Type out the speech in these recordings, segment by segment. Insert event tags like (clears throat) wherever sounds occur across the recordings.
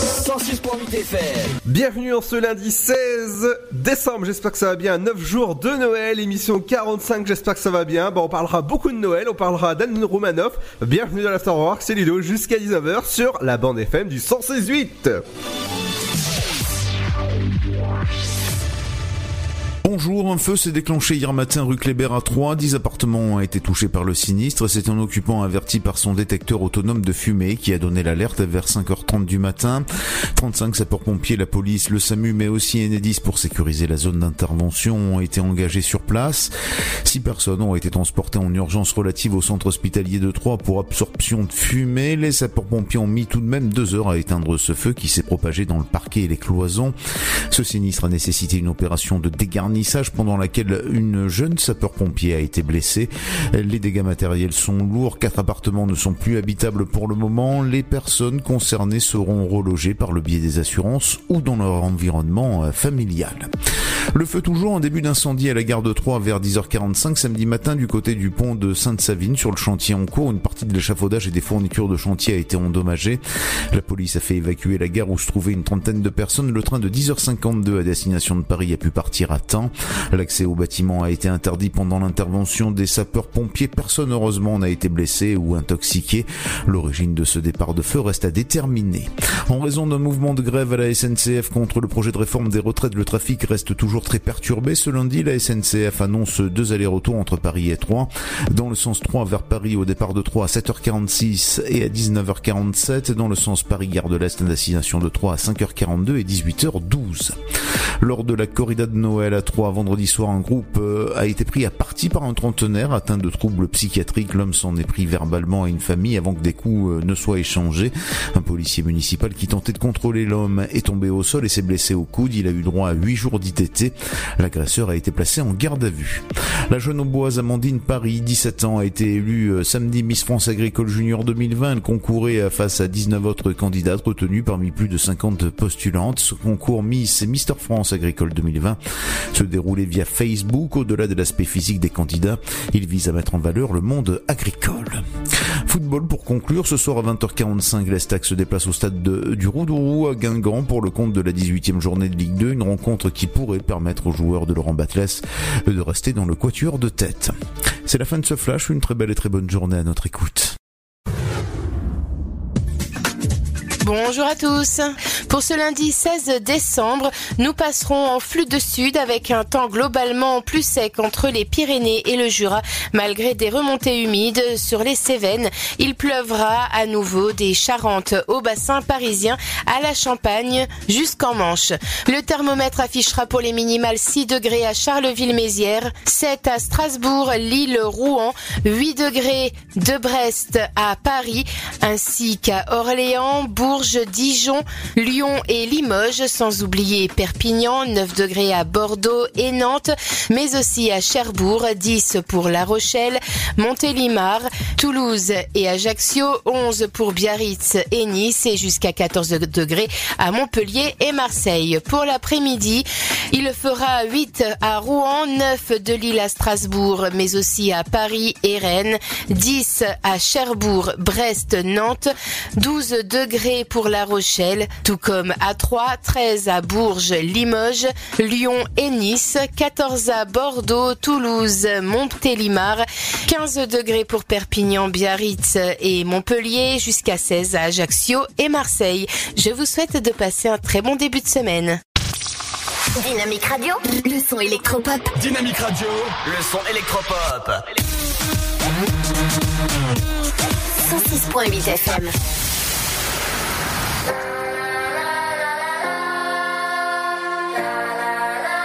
106.8 FM. Bienvenue en ce lundi 16 décembre, j'espère que ça va bien, 9 jours de Noël, émission 45, j'espère que ça va bien. Bon, on parlera beaucoup de Noël, on parlera d'Anne Romanoff. Bienvenue dans l'Afterwork, c'est Ludo, jusqu'à 19h sur la bande FM du 168. Bonjour, un feu s'est déclenché hier matin rue Kléber à 3. 10 appartements ont été touchés par le sinistre. C'est un occupant averti par son détecteur autonome de fumée qui a donné l'alerte vers 5h30 du matin. 35 sapeurs-pompiers, la police, le SAMU, mais aussi Enedis pour sécuriser la zone d'intervention ont été engagés sur place. Six personnes ont été transportées en urgence relative au centre hospitalier de Troyes pour absorption de fumée. Les sapeurs-pompiers ont mis tout de même deux heures à éteindre ce feu qui s'est propagé dans le parquet et les cloisons. Ce sinistre a nécessité une opération de pendant laquelle une jeune sapeur-pompier a été blessée. Les dégâts matériels sont lourds, quatre appartements ne sont plus habitables pour le moment. Les personnes concernées seront relogées par le biais des assurances ou dans leur environnement euh, familial. Le feu toujours en début d'incendie à la gare de Troyes vers 10h45 samedi matin du côté du pont de Sainte-Savine sur le chantier en cours. Une partie de l'échafaudage et des fournitures de chantier a été endommagée. La police a fait évacuer la gare où se trouvait une trentaine de personnes. Le train de 10h52 à destination de Paris a pu partir à temps. L'accès au bâtiment a été interdit pendant l'intervention des sapeurs-pompiers. Personne heureusement n'a été blessé ou intoxiqué. L'origine de ce départ de feu reste à déterminer. En raison d'un mouvement de grève à la SNCF contre le projet de réforme des retraites, le trafic reste toujours très perturbé. Ce lundi, la SNCF annonce deux allers-retours entre Paris et Troyes. Dans le sens 3 vers Paris au départ de Troyes à 7h46 et à 19h47. Dans le sens Paris-Gare de l'Est, destination de Troyes à 5h42 et 18h12. Lors de la corrida de Noël à Troyes vendredi soir, un groupe euh, a été pris à partie par un trentenaire atteint de troubles psychiatriques. L'homme s'en est pris verbalement à une famille avant que des coups euh, ne soient échangés. Un policier municipal qui tentait de contrôler l'homme est tombé au sol et s'est blessé au coude. Il a eu droit à 8 jours d'ITT. L'agresseur a été placé en garde à vue. La jeune auboise Amandine Paris, 17 ans, a été élue euh, samedi Miss France Agricole Junior 2020. Elle concourait face à 19 autres candidates retenues parmi plus de 50 postulantes. Ce concours Miss et Mister France Agricole 2020 se déroulait via Facebook. Au-delà de l'aspect physique des candidats, il vise à mettre en valeur le monde agricole. Football pour conclure, ce soir à 20h45, l'Estac se déplace au stade de, du Roudourou à Guingamp pour le compte de la 18e journée de Ligue 2, une rencontre qui pourrait permettre aux joueurs de Laurent Batles de rester dans le quatuor de tête. C'est la fin de ce flash, une très belle et très bonne journée à notre écoute. Bonjour à tous. Pour ce lundi 16 décembre, nous passerons en flux de sud avec un temps globalement plus sec entre les Pyrénées et le Jura. Malgré des remontées humides sur les Cévennes, il pleuvra à nouveau des Charentes au bassin parisien à la Champagne jusqu'en Manche. Le thermomètre affichera pour les minimales 6 degrés à Charleville-Mézières, 7 à Strasbourg, Lille, Rouen, 8 degrés de Brest à Paris, ainsi qu'à Orléans, Dijon, Lyon et Limoges, sans oublier Perpignan, 9 degrés à Bordeaux et Nantes, mais aussi à Cherbourg, 10 pour La Rochelle, Montélimar, Toulouse et Ajaccio, 11 pour Biarritz et Nice et jusqu'à 14 degrés à Montpellier et Marseille. Pour l'après-midi, il fera 8 à Rouen, 9 de Lille à Strasbourg, mais aussi à Paris et Rennes, 10 à Cherbourg, Brest, Nantes, 12 degrés pour La Rochelle, tout comme à Troyes, 13 à Bourges, Limoges, Lyon et Nice, 14 à Bordeaux, Toulouse, Montélimar, 15 degrés pour Perpignan, Biarritz et Montpellier, jusqu'à 16 à Ajaccio et Marseille. Je vous souhaite de passer un très bon début de semaine. Dynamique Radio. Le son électropop. Dynamique Radio. Le son électropop. 106.8 FM.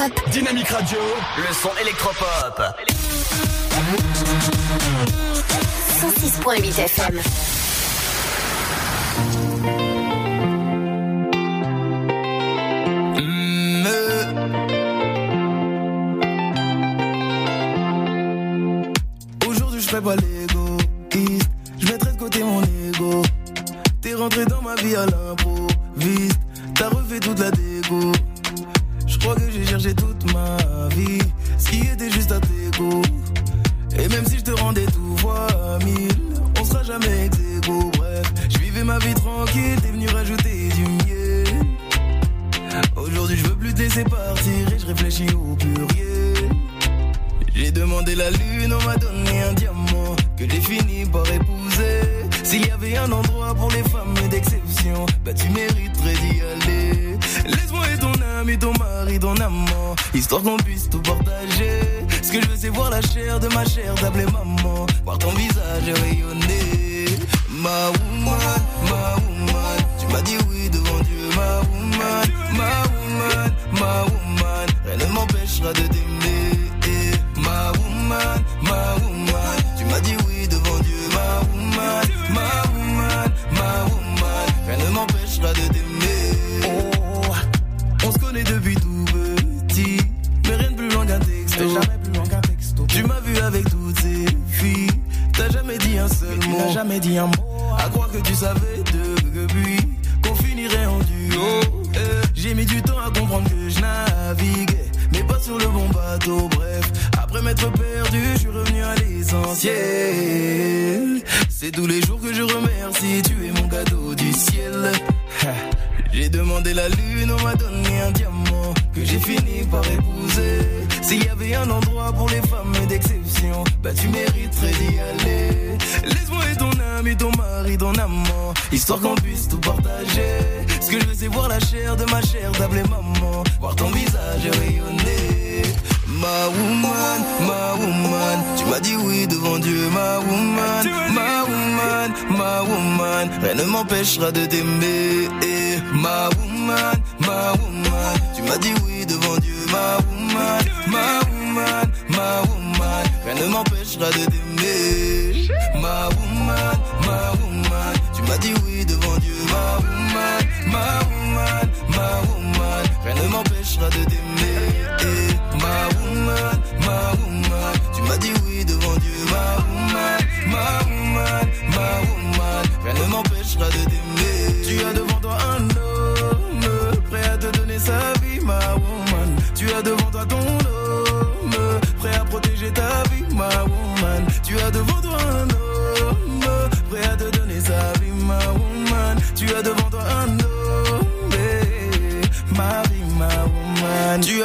électropop. Dynamique Radio, le son électropop. 106.8 FM. Aujourd'hui, je prévois les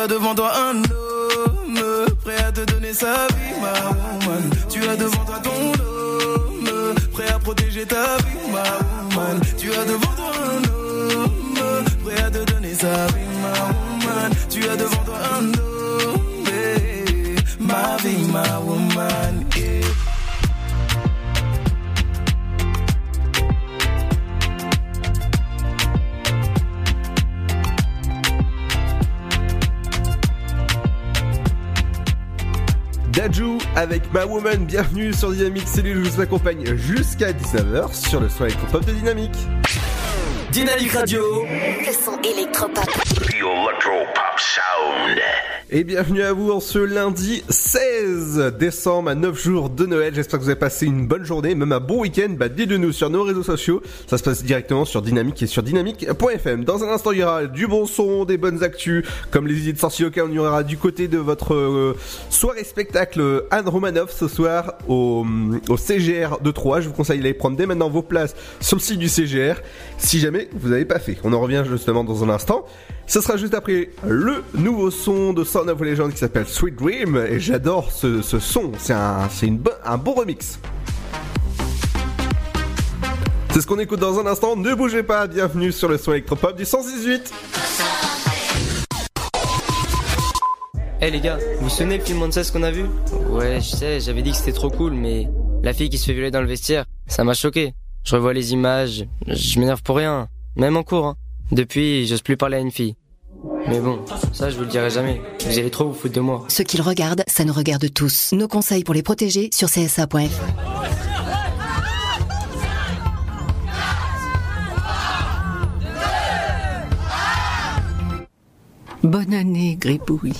as devant toi un homme prêt à te donner sa vie, ma woman. Tu as devant toi ton homme prêt à protéger ta vie, ma woman. Tu as devant toi un homme prêt à te donner sa vie, ma woman. Tu as devant toi un homme, avec Ma Woman, bienvenue sur Dynamique Cellule, je vous accompagne jusqu'à 19h sur le son électropop de Dynamique. Dynamique Radio. Le son électropop. Et bienvenue à vous en ce lundi 16 décembre à 9 jours de Noël. J'espère que vous avez passé une bonne journée, même un bon week-end. Bah, dites-le nous sur nos réseaux sociaux. Ça se passe directement sur Dynamique et sur dynamique.fm. Dans un instant, il y aura du bon son, des bonnes actus, comme les idées de sortie locales. On y aura du côté de votre euh, soirée spectacle Anne Romanoff ce soir au, au CGR de Troyes. Je vous conseille d'aller prendre dès maintenant vos places sur le site du CGR. Si jamais vous n'avez pas fait. On en revient justement dans un instant. Ce sera juste après le nouveau son de Sound of Legend qui s'appelle Sweet Dream et j'adore ce, ce son. C'est un, un bon remix. C'est ce qu'on écoute dans un instant. Ne bougez pas. Bienvenue sur le son électropop du 118. Eh les gars, vous vous souvenez le film Monsters qu'on a vu? Ouais, je sais, j'avais dit que c'était trop cool, mais la fille qui se fait violer dans le vestiaire, ça m'a choqué. Je revois les images, je m'énerve pour rien, même en cours. Hein. Depuis, j'ose plus parler à une fille. Mais bon, ça je vous le dirai jamais. Vous allez trop vous foutre de moi. Ce qu'ils regardent, ça nous regarde tous. Nos conseils pour les protéger sur csa.fr. Bonne année, Gribouille.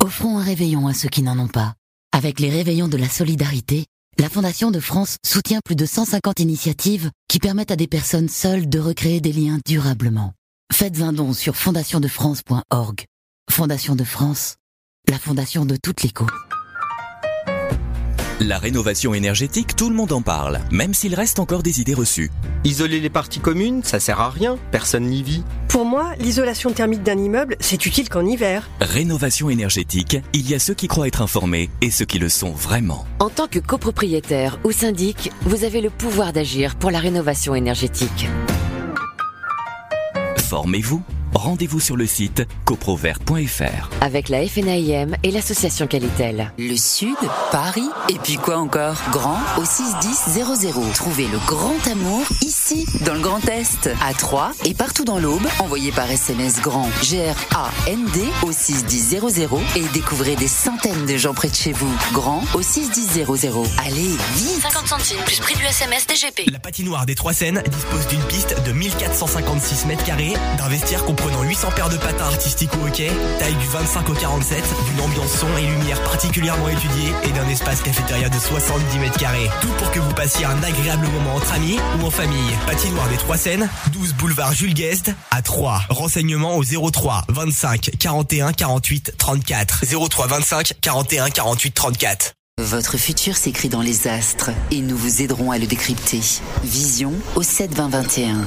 Offrons un réveillon à ceux qui n'en ont pas. Avec les réveillons de la solidarité, la Fondation de France soutient plus de 150 initiatives qui permettent à des personnes seules de recréer des liens durablement. Faites un don sur fondationdefrance.org. Fondation de France, la fondation de toute l'éco. La rénovation énergétique, tout le monde en parle, même s'il reste encore des idées reçues. Isoler les parties communes, ça sert à rien, personne n'y vit. Pour moi, l'isolation thermique d'un immeuble, c'est utile qu'en hiver. Rénovation énergétique, il y a ceux qui croient être informés et ceux qui le sont vraiment. En tant que copropriétaire ou syndic, vous avez le pouvoir d'agir pour la rénovation énergétique. Formez-vous. Rendez-vous sur le site coprovert.fr. Avec la FNAIM et l'association Qualitel. Le Sud, Paris, et puis quoi encore? Grand au 61000. Trouvez le grand amour ici, dans le Grand Est, à Troyes et partout dans l'Aube. Envoyez par SMS grand G-R-A-N-D au 61000 et découvrez des centaines de gens près de chez vous. Grand au 61000. Allez, vite 50 centimes plus prix du SMS DGP. La patinoire des Trois Seines dispose d'une piste de 1456 mètres carrés, d'un vestiaire composé Comprenant 800 paires de patins artistiques au hockey, taille du 25 au 47, d'une ambiance son et lumière particulièrement étudiée et d'un espace cafétéria de 70 mètres carrés. Tout pour que vous passiez un agréable moment entre amis ou en famille. Patinoire des Trois Seines, 12 boulevard Jules Guest à 3. Renseignements au 03 25 41 48 34. 03 25 41 48 34. Votre futur s'écrit dans les astres et nous vous aiderons à le décrypter. Vision au 7 20 21.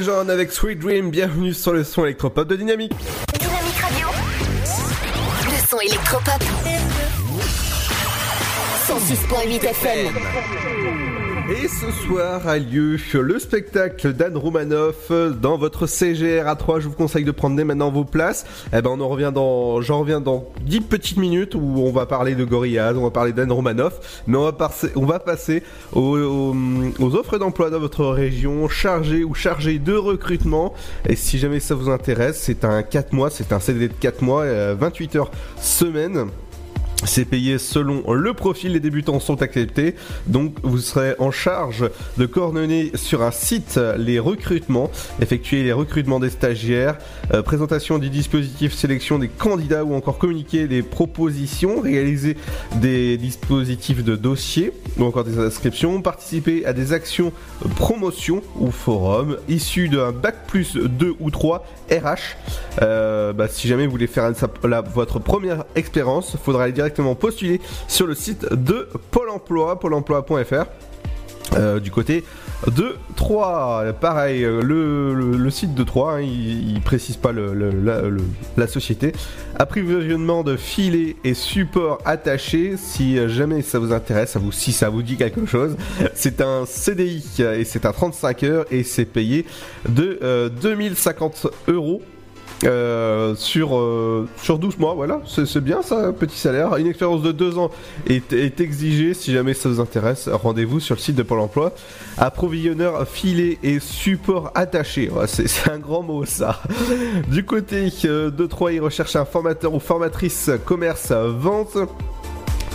Legend avec Sweet Dream, bienvenue sur le son électropop de Dynamique. Dynamique Radio. Le son électropop. 106.8 FM. Et ce soir a lieu le spectacle d'Anne Roumanoff dans votre CGR à 3. Je vous conseille de prendre dès maintenant vos places. Eh ben, on en revient dans, j'en reviens dans 10 petites minutes où on va parler de Gorillaz, on va parler d'Anne Roumanoff, mais on va passer, aux, offres d'emploi dans votre région, chargé ou chargé de recrutement. Et si jamais ça vous intéresse, c'est un 4 mois, c'est un CDD de 4 mois, euh, 28 heures semaine. C'est payé selon le profil, les débutants sont acceptés. Donc vous serez en charge de coordonner sur un site les recrutements, effectuer les recrutements des stagiaires, euh, présentation du dispositif, sélection des candidats ou encore communiquer les propositions, réaliser des dispositifs de dossier ou encore des inscriptions, participer à des actions promotion ou forum issus d'un bac plus 2 ou 3 RH. Euh, bah, si jamais vous voulez faire votre première expérience, faudra aller directement postuler sur le site de Pôle emploi, pôle emploi.fr. Euh, du côté de 3, pareil, euh, le, le- site de 3, il, il précise pas le- la, société. Approvisionnement de filets et supports attachés, si jamais ça vous intéresse, ça vous, si ça vous dit quelque chose, c'est un CDI et c'est un 35 heures et c'est payé de euh, 2050 euros. Euh, sur, euh, sur 12 mois, voilà, c'est bien ça, petit salaire. Une expérience de 2 ans est, exigée si jamais ça vous intéresse. Rendez-vous sur le site de Pôle emploi. Approvisionneur filet et support attaché. C'est un grand mot ça. Du côté euh, de 3, il recherche un formateur ou formatrice commerce vente.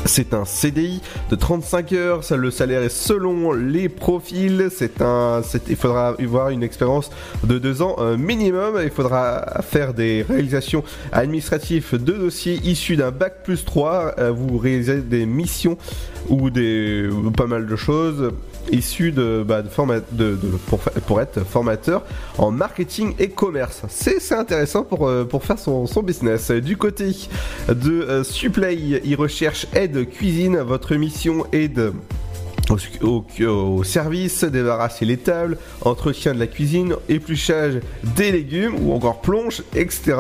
C'est un CDI de 35 heures, le salaire est selon les profils, il faudra avoir une expérience de deux ans euh, minimum, il faudra faire des réalisations administratives de dossiers issus d'un bac plus 3, euh, vous réalisez des missions ou des ou pas mal de choses issues de, bah, de, pour, être formateur en marketing et commerce. C'est intéressant pour, euh, pour faire son, business. Du côté de euh, Supply, il recherche aide cuisine. Votre mission est de au- au service, débarrasser les tables, entretien de la cuisine, épluchage des légumes ou encore plonge, etc.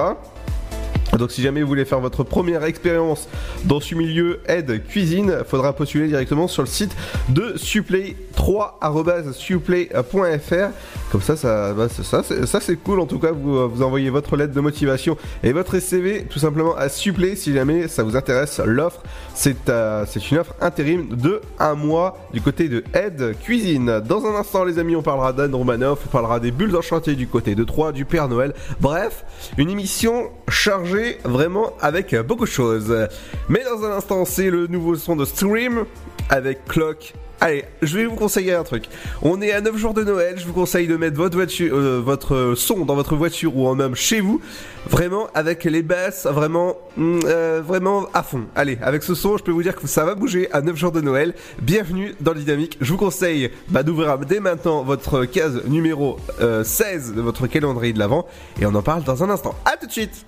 Donc si jamais vous voulez faire votre première expérience dans ce milieu aide cuisine, faudra postuler directement sur le site de Supplay 3@supplay.fr. Comme ça ça bah, ça ça, c'est cool en tout cas vous vous envoyez votre lettre de motivation et votre CV tout simplement à Supplay si jamais ça vous intéresse l'offre. C'est euh, c'est une offre intérim de un mois du côté de aide cuisine. Dans un instant les amis, on parlera d'Anne Romanoff, on parlera des bulles enchantées du côté de 3 du Père Noël. Bref, une émission chargée vraiment avec beaucoup de choses. Mais dans un instant, c'est le nouveau son de Stream avec Clock. Allez, je vais vous conseiller un truc. On est à 9 jours de Noël, je vous conseille de mettre votre voiture, euh, votre son dans votre voiture ou en même chez vous, vraiment avec les basses, vraiment, mm, euh, vraiment à fond. Allez, avec ce son, je peux vous dire que ça va bouger à 9 jours de Noël. Bienvenue dans le Dynamique. Je vous conseille bah, d'ouvrir dès maintenant votre case numéro euh, 16 de votre calendrier de l'avant et on en parle dans un instant. À tout de suite.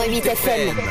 106.8 FM.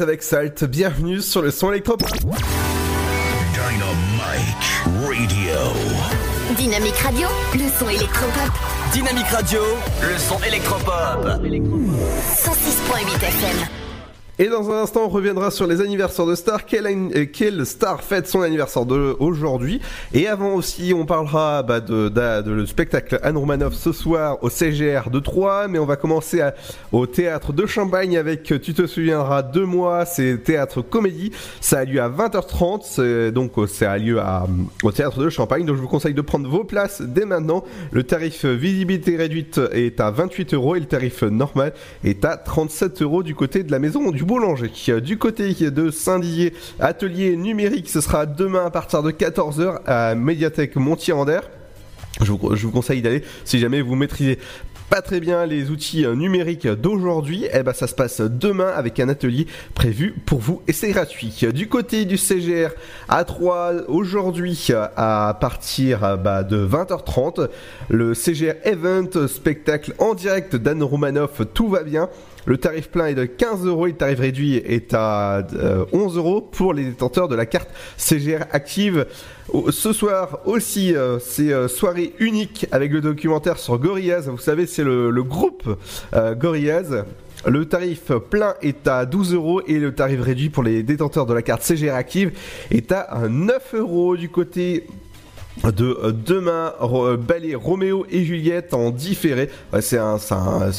Avec Salt. Bienvenue sur le son électropop. Dynamite Radio. Dynamique Radio, le son électropop. Dynamique Radio, le son électropop. 106.8 FM. Et dans un instant, on reviendra sur les anniversaires de stars. Euh, quelle star fête son anniversaire aujourd'hui? Et avant aussi, on parlera bah, de, de- de le spectacle Anne Romanoff ce soir au CGR de Troyes. Mais on va commencer à- au théâtre de Champagne avec, euh, tu te souviendras, deux mois. C'est théâtre comédie. Ça a lieu à 20h30. c'est- Donc, euh, ça a lieu à, au théâtre de Champagne. Donc, je vous conseille de prendre vos places dès maintenant. Le tarif visibilité réduite est à 28 euros et le tarif normal est à 37 euros du côté de la maison du boulanger. Du côté de Saint-Dié, atelier numérique, ce sera demain à partir de 14h à Médiathèque Montier-Ander. Je vous, je conseille d'aller si jamais vous maîtrisez pas très bien les outils euh, numériques d'aujourd'hui, eh ben ça se passe demain avec un atelier prévu pour vous et c'est gratuit. Du côté du CGR à 3 aujourd'hui euh, à partir euh, bah, de 20h30, le CGR Event spectacle en direct d'Anne Romanoff, tout va bien. Le tarif plein est de 15 euros et le tarif réduit est à euh, 11 euros pour les détenteurs de la carte CGR active. Ce soir aussi, euh, c'est euh, soirée unique avec le documentaire sur Gorillaz. Vous savez, c'est le, groupe euh, Gorillaz. Le tarif plein est à 12 euros et le tarif réduit pour les détenteurs de la carte CGR active est à 9 euros du côté de euh, demain euh, Ballet Roméo et Juliette en différé. C'est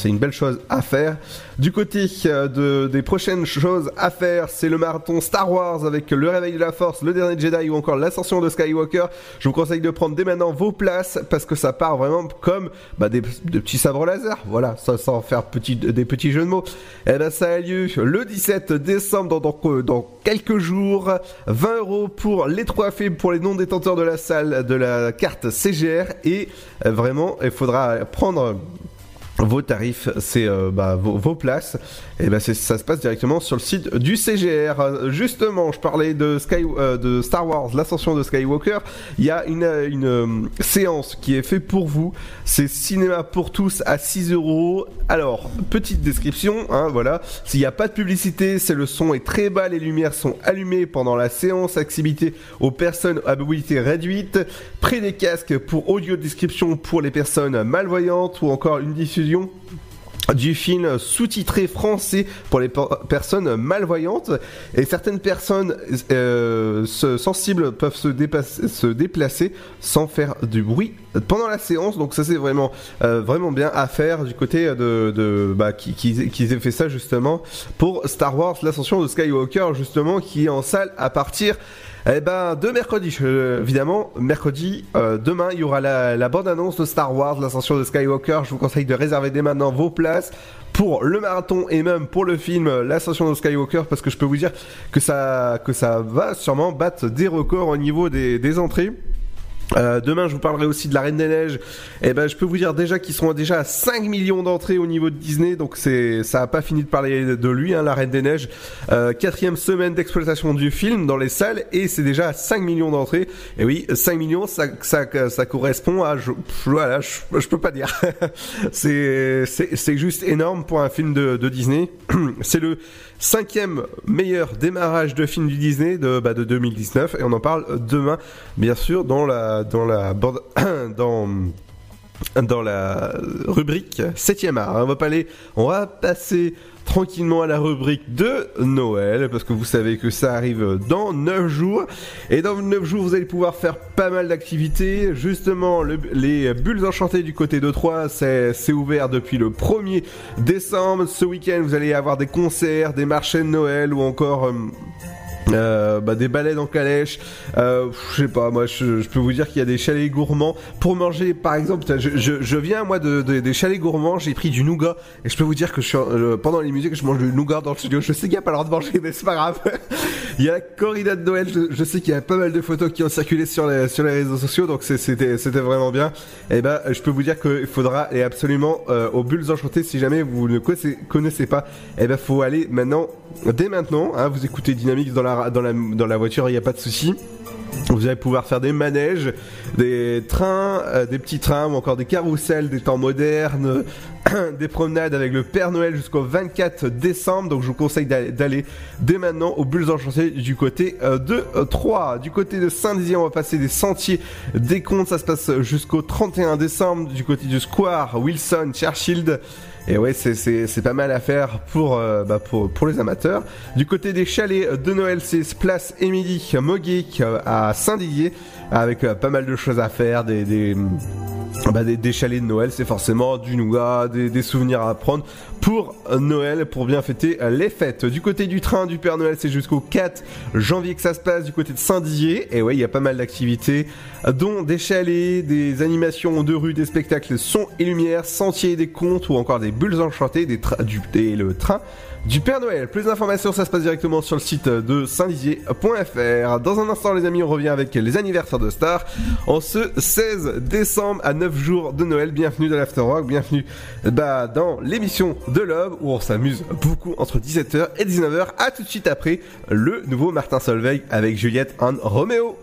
une belle chose à faire. Du côté euh, de, des prochaines choses à faire, c'est le marathon Star Wars avec le réveil de la Force, le dernier Jedi ou encore l'ascension de Skywalker. Je vous conseille de prendre dès maintenant vos places parce que ça part vraiment comme bah, des, petits sabres laser. Voilà, sans faire des petits jeux de mots. Et ben ça a lieu le 17 décembre dans, quelques jours. 20 euros pour les trois films pour les non détenteurs de la salle de la carte CGR et euh, vraiment il faudra prendre vos tarifs, c'est euh, bah, vos, vos places, et c'est- ça se passe directement sur le site du CGR. Justement, je parlais de Sky, euh, de Star Wars, l'ascension de Skywalker. Il y a une, une euh, séance qui est faite pour vous. C'est cinéma pour tous à 6 euros. Alors, petite description, hein, voilà. S'il n'y a pas de publicité, c'est le son est très bas, les lumières sont allumées pendant la séance, accessibilité aux personnes à mobilité réduite, près des casques pour audio description pour les personnes malvoyantes ou encore une diffusion du film sous-titré français pour les per- personnes malvoyantes. Et certaines personnes euh, se- sensibles peuvent se, se déplacer sans faire du bruit pendant la séance. Donc ça c'est vraiment euh, vraiment bien à faire du côté de, bah, qui, qui, fait ça justement pour Star Wars l'ascension de Skywalker justement qui est en salle à partir eh ben, de mercredi, évidemment, mercredi, euh, demain, il y aura la, la bande-annonce de Star Wars, l'ascension de Skywalker. Je vous conseille de réserver dès maintenant vos places pour le marathon et même pour le film L'ascension de Skywalker, parce que je peux vous dire que ça, que ça va sûrement battre des records au niveau des, des entrées. Euh, demain, je vous parlerai aussi de la Reine des Neiges. Et ben, je peux vous dire déjà qu'ils sont déjà à 5 millions d'entrées au niveau de Disney, donc c'est, ça a pas fini de parler de lui, hein, la Reine des Neiges. Euh, quatrième semaine d'exploitation du film dans les salles et c'est déjà à 5 millions d'entrées. Et oui, 5 millions, ça, ça, ça correspond à, je, voilà, je, peux pas dire. (laughs) c'est, c'est, juste énorme pour un film de Disney. (clears throat) c'est le cinquième meilleur démarrage de film du Disney de, bah, de 2019 et on en parle demain, bien sûr, dans la, dans la bande, (clears throat) dans, dans la rubrique 7ème art. On va pas on va passer tranquillement à la rubrique de Noël parce que vous savez que ça arrive dans 9 jours. Et dans 9 jours vous allez pouvoir faire pas mal d'activités. Justement le- les bulles enchantées du côté de Troyes c'est c'est ouvert depuis le 1er décembre. Ce week-end vous allez avoir des concerts des marchés de Noël ou encore euh, euh, bah, des balais en calèche, euh, je sais pas, moi je, peux vous dire qu'il y a des chalets gourmands pour manger par exemple. Je, viens moi de, de- des chalets gourmands, j'ai pris du nougat et je peux vous dire que pendant les musiques je mange du nougat dans le studio. Je sais qu'il n'y a pas droit de manger, mais c'est pas grave. (laughs) il y a la corrida de Noël, je, sais qu'il y a pas mal de photos qui ont circulé sur les, sur les réseaux sociaux, donc c'était c'était vraiment bien. Et ben je peux vous dire qu'il faudra aller absolument euh, aux bulles enchantées si jamais vous ne connaissez, pas. Et ben faut aller maintenant, dès maintenant. Hein, vous écoutez Dynamique dans la dans la voiture, il n'y a pas de souci. Vous allez pouvoir faire des manèges, des trains, euh, des petits trains ou encore des carousels des temps modernes, (clears throat) des promenades avec le Père Noël jusqu'au 24 décembre. Donc je vous conseille d'aller- dès maintenant aux bulles enchantées du côté euh, de euh, Troyes. Du côté de Saint-Dizier, on va passer des sentiers des comptes. Ça se passe jusqu'au 31 décembre du côté du Square, Wilson, Churchill. Et ouais, c'est- c'est c'est pas mal à faire pour, euh, bah, pour, pour les amateurs. Du côté des chalets de Noël, c'est Place Émilie Moguet euh, à Saint-Didier, avec euh, pas mal de choses à faire, des, des, bah, des, des chalets de Noël, c'est forcément du nougat, des, des souvenirs à prendre pour Noël, pour bien fêter les fêtes. Du côté du train du Père Noël, c'est jusqu'au 4 janvier que ça se passe, du côté de Saint-Dizier. Et ouais, il y a pas mal d'activités, dont des chalets, des animations de rue, des spectacles son et lumière, sentiers, des contes ou encore des bulles enchantées, des tra- du, et le train du Père Noël. Plus d'informations, ça se passe directement sur le site de saint-dizier.fr. Dans un instant, les amis, on revient avec les anniversaires de stars. En ce 16 décembre, à 9 jours de Noël, bienvenue dans l'Afterwork, bienvenue bah, dans l'émission de l'Homme où on s'amuse beaucoup entre 17h et 19h. À tout de suite après le nouveau Martin Solveig avec Juliette and Roméo.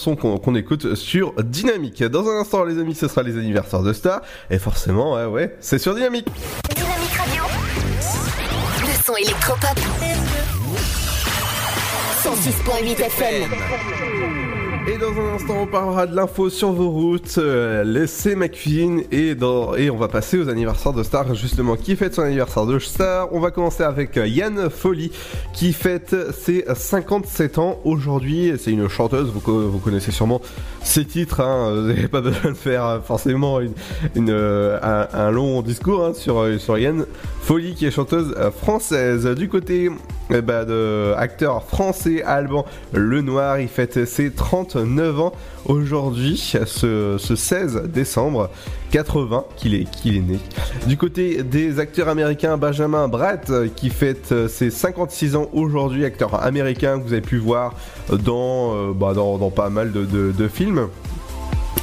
Son qu'on qu'on écoute sur Dynamique. Dans un instant, les amis, ce sera les anniversaires de Star. Et forcément, ouais, ouais, c'est sur Dynamique. Dynamique Radio. Le son électropop. 106.8 FM. Et dans un instant, on parlera de l'info sur vos routes, euh, l'essai McQueen, et, dans, on va passer aux anniversaires de Star, justement, qui fête son anniversaire de Star. On va commencer avec euh, Yann Folly, qui fête ses 57 ans aujourd'hui. C'est une chanteuse, vous, co- vous connaissez sûrement ses titres, hein, vous n'avez pas besoin de faire euh, forcément euh, un, long discours hein, sur, Yann Folly, qui est chanteuse française. Du côté eh ben, de acteur français Alban Lenoir, il fête ses 39 ans aujourd'hui, ce, ce 16 décembre 80 qu'il est, qu'il est né. Du côté des acteurs américains, Benjamin Bratt qui fête euh, ses 56 ans aujourd'hui, acteur américain que vous avez pu voir dans, euh, bah, dans, pas mal de films.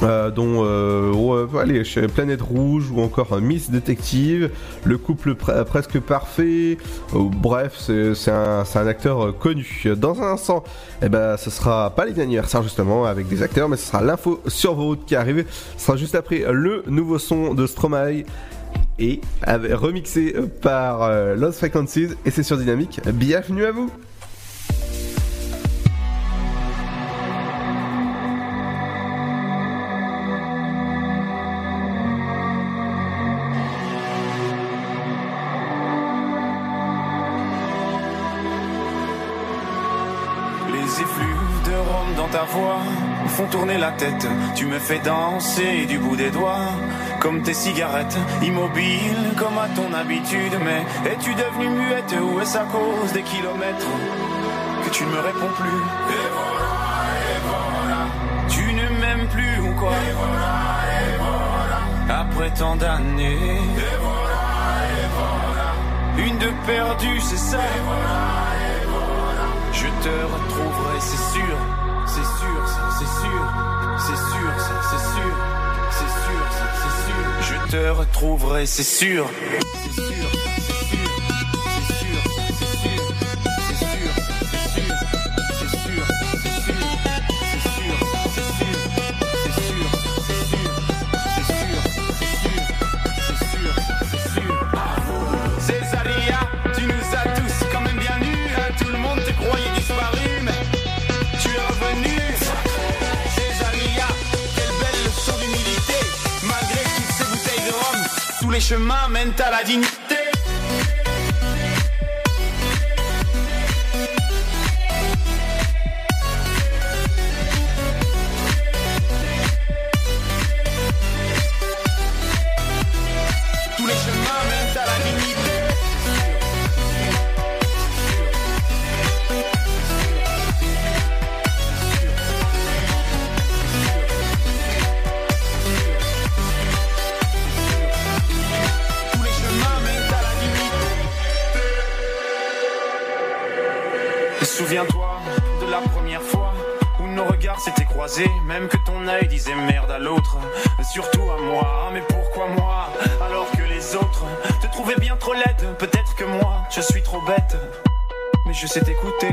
Euh, dont euh, allez, Planète Rouge ou encore euh, Miss Détective, le couple pre- presque parfait. Euh, bref, c'est un, acteur connu. Dans un instant, eh ben, ce sera pas les anniversaires justement avec des acteurs, mais ce sera l'info sur vos routes qui arrive. Ce sera juste après le nouveau son de Stromae et remixé par Lost Frequencies et c'est sur Dynamique. Bienvenue à vous. La tête. Tu me fais danser du bout des doigts, comme tes cigarettes, immobile comme à ton habitude. Mais es-tu devenue muette ou est-ce à cause des kilomètres que tu ne me réponds plus? Tu ne m'aimes plus ou quoi? Après tant d'années. Une de perdue, c'est ça. Je te retrouverai, c'est sûr, c'est sûr, c'est sûr, c'est sûr, c'est sûr, c'est sûr, c'est sûr. Je te retrouverai, c'est sûr, c'est sûr, les chemins mènent à la dignité. Disait merde à l'autre, surtout à moi. Mais pourquoi moi alors que les autres te trouvaient bien trop laide? Peut-être que moi je suis trop bête, mais je sais t'écouter.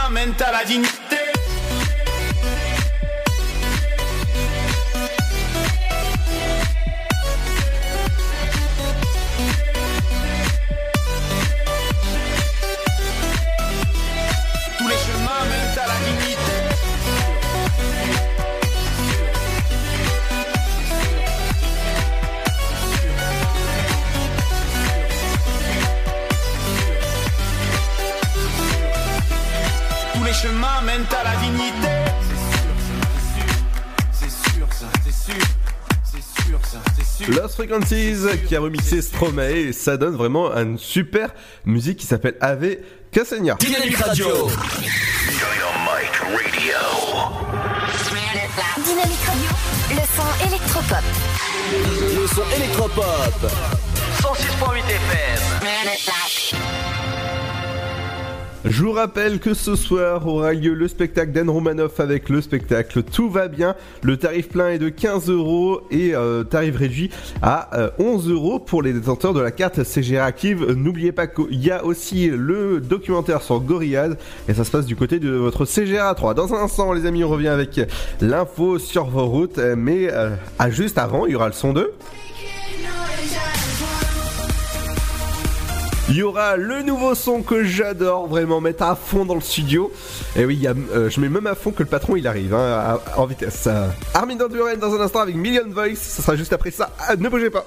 les chemins mènent à la dignité. Frequencies qui a remixé Stromae et ça donne vraiment une super musique qui s'appelle Ave Cassagna. Dynamique Radio. Dynamique Radio, le son électropop. Le son électropop. 106.8 FM. Je vous rappelle que ce soir aura lieu le spectacle d'Anne Romanoff avec le spectacle Tout va bien. Le tarif plein est de 15 euros et euh, tarif réduit à euh, 11 euros pour les détenteurs de la carte CGR Active. N'oubliez pas qu'il y a aussi le documentaire sur Gorillaz et ça se passe du côté de votre CGR A3. Dans un instant, les amis, on revient avec l'info sur vos routes, euh, mais euh, à juste avant, il y aura le son 2. Il y aura le nouveau son que j'adore vraiment mettre à fond dans le studio. Et oui, euh, je mets même à fond que le patron il arrive hein, en vitesse. Armin dans un instant avec Million Voice. Ça sera juste après ça. Ah, ne bougez pas.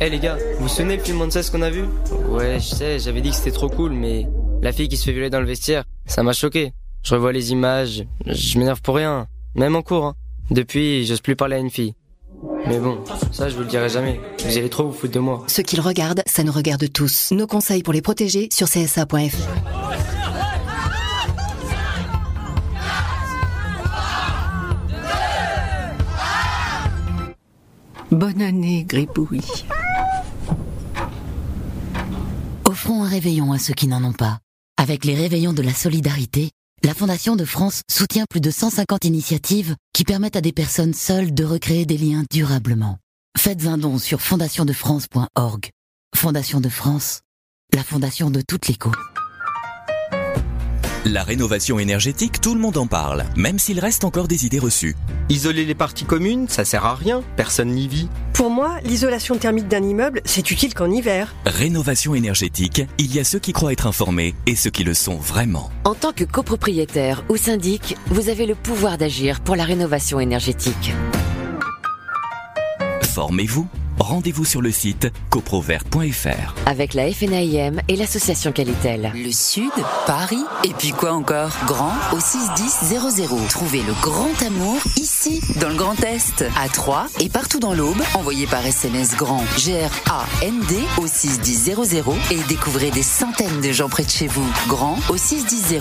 Eh les gars, vous vous souvenez le film Monsters qu'on a vu? Ouais, je sais, j'avais dit que c'était trop cool, mais la fille qui se fait violer dans le vestiaire, ça m'a choqué. Je revois les images, je m'énerve pour rien, même en cours. hein. Depuis, j'ose plus parler à une fille. Mais bon, ça je vous le dirai jamais. Vous allez trop vous foutre de moi. Ceux qui le regardent, ça nous regarde tous. Nos conseils pour les protéger sur csa.fr. Bonne année, Gribouille. Offrons un réveillon à ceux qui n'en ont pas. Avec les réveillons de la solidarité, la Fondation de France soutient plus de 150 initiatives qui permettent à des personnes seules de recréer des liens durablement. Faites un don sur fondationdefrance.org. Fondation de France, la fondation de toutes les causes. La rénovation énergétique, tout le monde en parle, même s'il reste encore des idées reçues. Isoler les parties communes, ça sert à rien, personne n'y vit. Pour moi, l'isolation thermique d'un immeuble, c'est utile qu'en hiver. Rénovation énergétique, il y a ceux qui croient être informés et ceux qui le sont vraiment. En tant que copropriétaire ou syndic, vous avez le pouvoir d'agir pour la rénovation énergétique. Formez-vous. Rendez-vous sur le site coprovert.fr. Avec la FNAIM et l'association Qualitel. Le Sud, Paris, et puis quoi encore? Grand au 61000. Trouvez le grand amour ici, dans le Grand Est, à Troyes et partout dans l'Aube. Envoyez par SMS grand G-R-A-N-D au 61000 et découvrez des centaines de gens près de chez vous. Grand au 61000.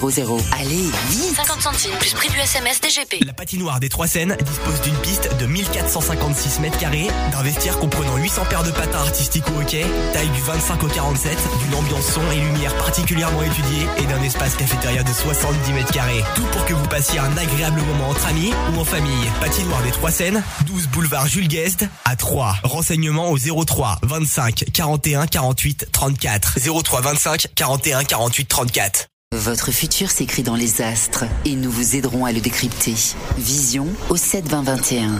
Allez, vite 50 centimes plus prix du SMS DGP. La patinoire des Trois Seines dispose d'une piste de 1456 mètres carrés, d'un vestiaire comprenant 800 paires de patins artistiques au hockey, taille du 25 au 47, d'une ambiance son et lumière particulièrement étudiée et d'un espace cafétéria de 70 mètres carrés. Tout pour que vous passiez un agréable moment entre amis ou en famille. Patinoire des Trois Seines, 12 boulevard Jules Guest à 3. Renseignements au 03 25 41 48 34. 03 25 41 48 34. Votre futur s'écrit dans les astres et nous vous aiderons à le décrypter. Vision au 7 20 21.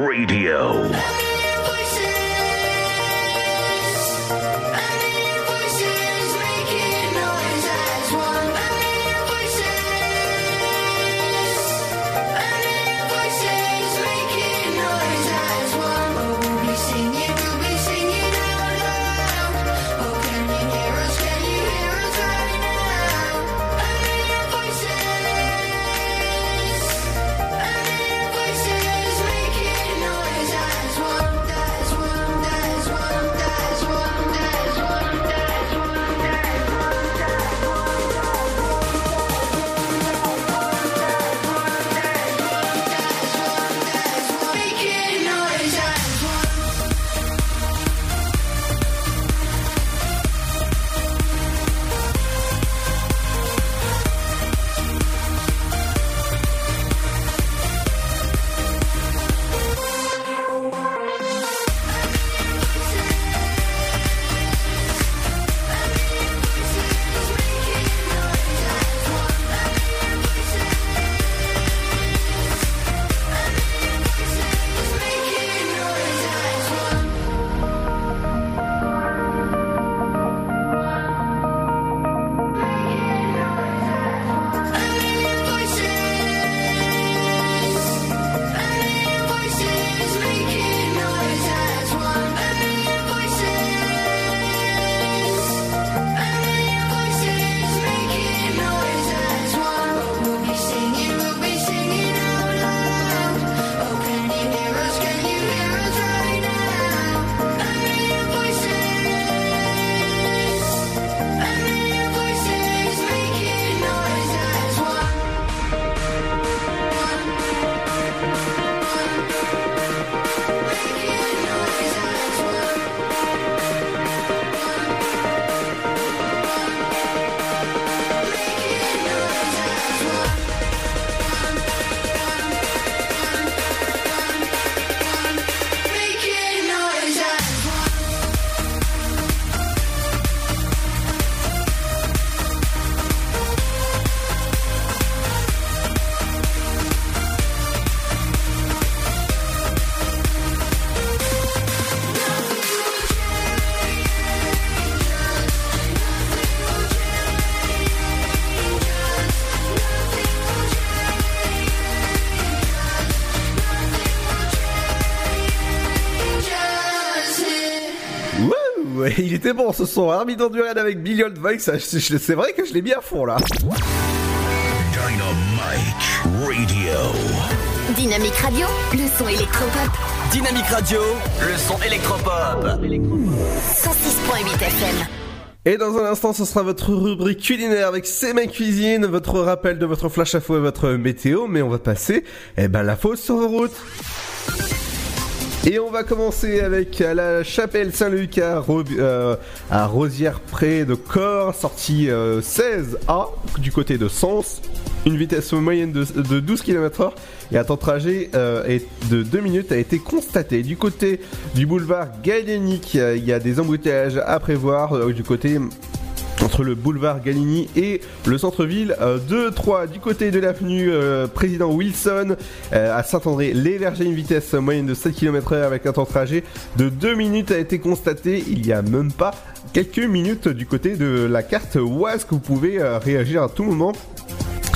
Radio. Ouais, il était bon ce son. Armin Van Buren avec Billy Old Voice. C'est vrai que je l'ai mis à fond là. Dynamite Radio. Dynamique Radio, le son électropop. Dynamique Radio, le son électropop. 106.8 FM. Et dans un instant, ce sera votre rubrique culinaire avec C'est ma cuisine, votre rappel de votre flash info et votre météo. Mais on va passer, eh ben, la fausse sur vos routes. Et on va commencer avec euh, la chapelle Saint-Luc à, euh, à Rosière près de Corps, sortie euh, 16A du côté de Sens. Une vitesse moyenne de, de 12 km/h et un temps de trajet euh, de 2 minutes a été constaté. Du côté du boulevard Gallienic, euh, il y a des embouteillages à prévoir. euh, du côté entre le boulevard Galligny et le centre-ville euh, de Troyes. Du côté de l'avenue euh, Président Wilson euh, à Saint-André, les une vitesse moyenne de 7 km/h avec un temps de trajet de 2 minutes a été constaté il y a même pas quelques minutes du côté de la carte Oise que vous pouvez euh, réagir à tout moment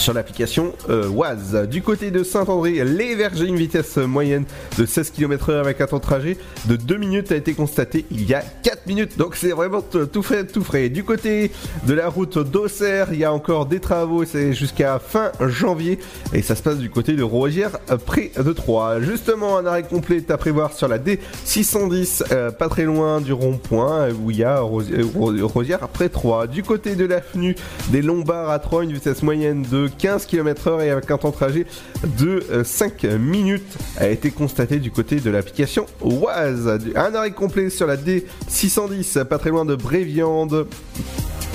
sur l'application euh. Du côté de Saint-André, les vergers, une vitesse moyenne de 16 km/h avec un temps de trajet de 2 minutes a été constaté il y a 4 minutes. Donc c'est vraiment tout frais, tout frais. Du côté de la route d'Auxerre, il y a encore des travaux, c'est jusqu'à fin janvier. Et ça se passe du côté de Rosière, euh, près de Troyes. Justement, un arrêt complet est à prévoir sur la D610, euh, pas très loin du rond-point, euh, où il y a Rosi- Ro- Rosière après Troyes. Du côté de l'avenue des Lombards à Troyes, une vitesse moyenne de 15 km/h et avec un temps de trajet de euh, 5 minutes a été constaté du côté de l'application Oise. Un arrêt complet sur la D610, pas très loin de Bréviande.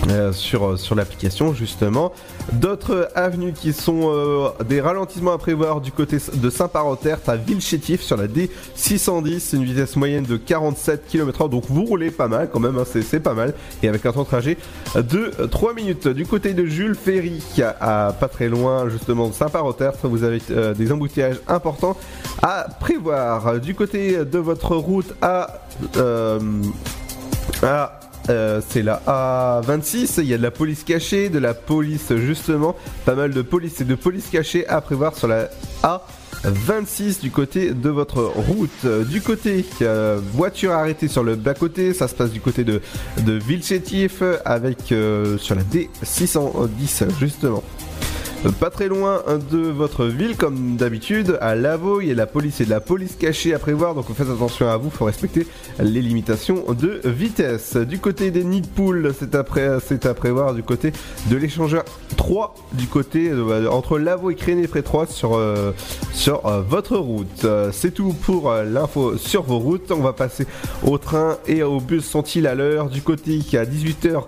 Euh, sur, sur l'application justement. D'autres avenues qui sont euh, des ralentissements à prévoir du côté de Saint-Parotert à Villechétif sur la D610, c'est une vitesse moyenne de 47 km/h donc vous roulez pas mal quand même, hein, c'est pas mal et avec un temps de trajet de 3 minutes. Du côté de Jules Ferry, à pas très loin justement de Saint-Parotert, vous avez euh, des embouteillages importants à prévoir. Du côté de votre route à... euh, à euh, c'est la A26, il y a de la police cachée, de la police justement, pas mal de police et de police cachée à prévoir sur la A26 du côté de votre route. Euh, Du côté euh, voiture arrêtée sur le bas-côté, ça se passe du côté de, de avec sur la D610 justement. Pas très loin de votre ville, comme d'habitude, à Lavaux, il y a la police et de la police cachée à prévoir, donc faites attention à vous, faut respecter les limitations de vitesse. Du côté des nids de poules, c'est à, prévoir du côté de l'échangeur 3, du côté euh, entre Lavaux et Créné près 3 sur, euh, sur euh, votre route. C'est tout pour l'info sur vos routes. On va passer au train et au bus sont-ils à l'heure? Du côté qui à 18h.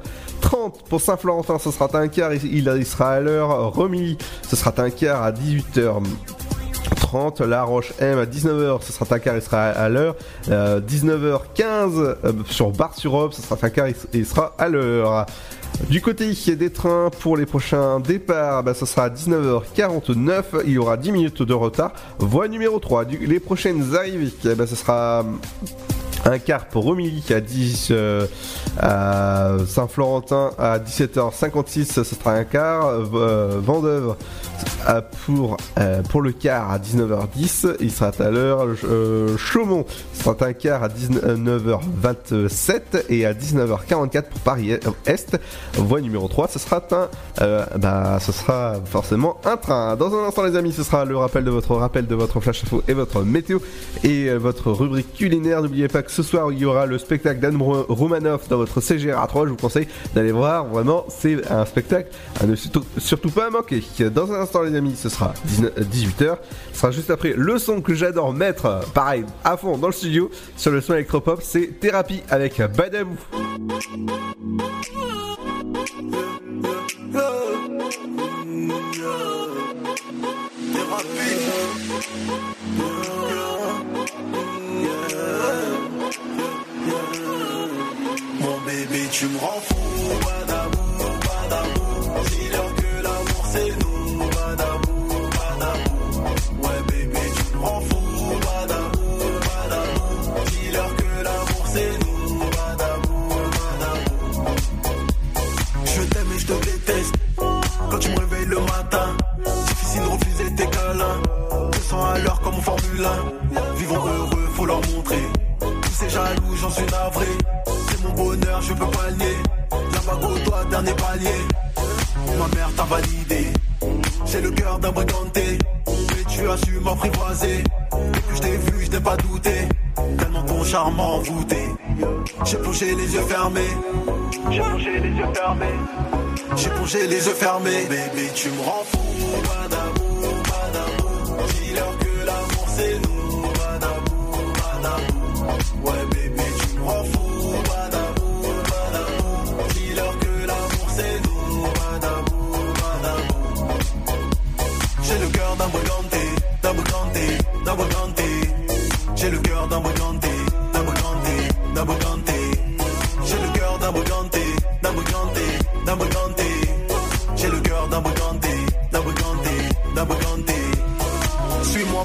30 pour Saint-Florentin, ce sera un quart, il, sera à l'heure. Romilly, ce sera un quart à 18h. 30, La Roche M à 19h, ce sera un quart, il sera à l'heure. Euh, 19h15 euh, sur Bar-sur-Aube, ce sera un quart, il, sera à l'heure. Du côté des trains pour les prochains départs, bah, ce sera à 19h49, il y aura 10 minutes de retard. Voie numéro 3, du- les prochaines arrivées, ce sera un quart pour Romilly à 10 euh, Saint-Florentin à 17h56 ce sera un quart. Euh, pour, euh, pour le quart à 19h10 il sera à l'heure euh, Chaumont sera un quart à 19h27 et à 19h44 pour Paris Est voie numéro 3 ce sera un euh, bah ce sera forcément un train. Dans un instant les amis ce sera le rappel de votre rappel de votre flash info et votre météo et votre rubrique culinaire. N'oubliez pas que ce soir il y aura le spectacle d'Anne Ro- Romanoff dans votre CGR 3 je vous conseille d'aller voir. Vraiment c'est un spectacle à ne surtout, pas manquer. Dans un instant les amis ce sera 18h ce sera juste après le son que j'adore mettre pareil à fond dans le studio sur le son électropop c'est Thérapie avec Badabou Mon bébé, tu me rends fou, badabou, badabou. Dis-leur que l'amour c'est nous, badabou, badabou. Ouais, bébé, tu me rends fou, badabou, badabou. Dis-leur que l'amour c'est nous, badabou, badabou. Je t'aime et je te déteste. Quand tu me réveilles le matin, difficile de refuser tes câlins. 200 à l'heure comme en Formule 1. Vivons heureux, faut leur montrer. Tous ces jaloux, j'en suis navré. C'est mon bonheur, je peux pas le nier. La vague au doigt, dernier palier. Ma mère t'a validé. J'ai le cœur d'un briganté. Mais tu as su m'apprivoiser. Dès que je t'ai vu, je n'ai pas douté. Tellement ton charme m'a envoûté. J'ai plongé les yeux fermés. J'ai plongé les yeux fermés. J'ai plongé les yeux fermés. Bébé, tu me rends fou. Badabou, badabou. Dis-leur que l'amour c'est nous. Badabou, badabou. Ouais, bébé, tu me rends fou. Badabou, badabou. Dis-leur que l'amour c'est nous. Badabou, badabou. J'ai le cœur d'un briganté, d'un briganté, d'un briganté. J'ai le cœur d'un briganté, d'un briganté, d'un briganté.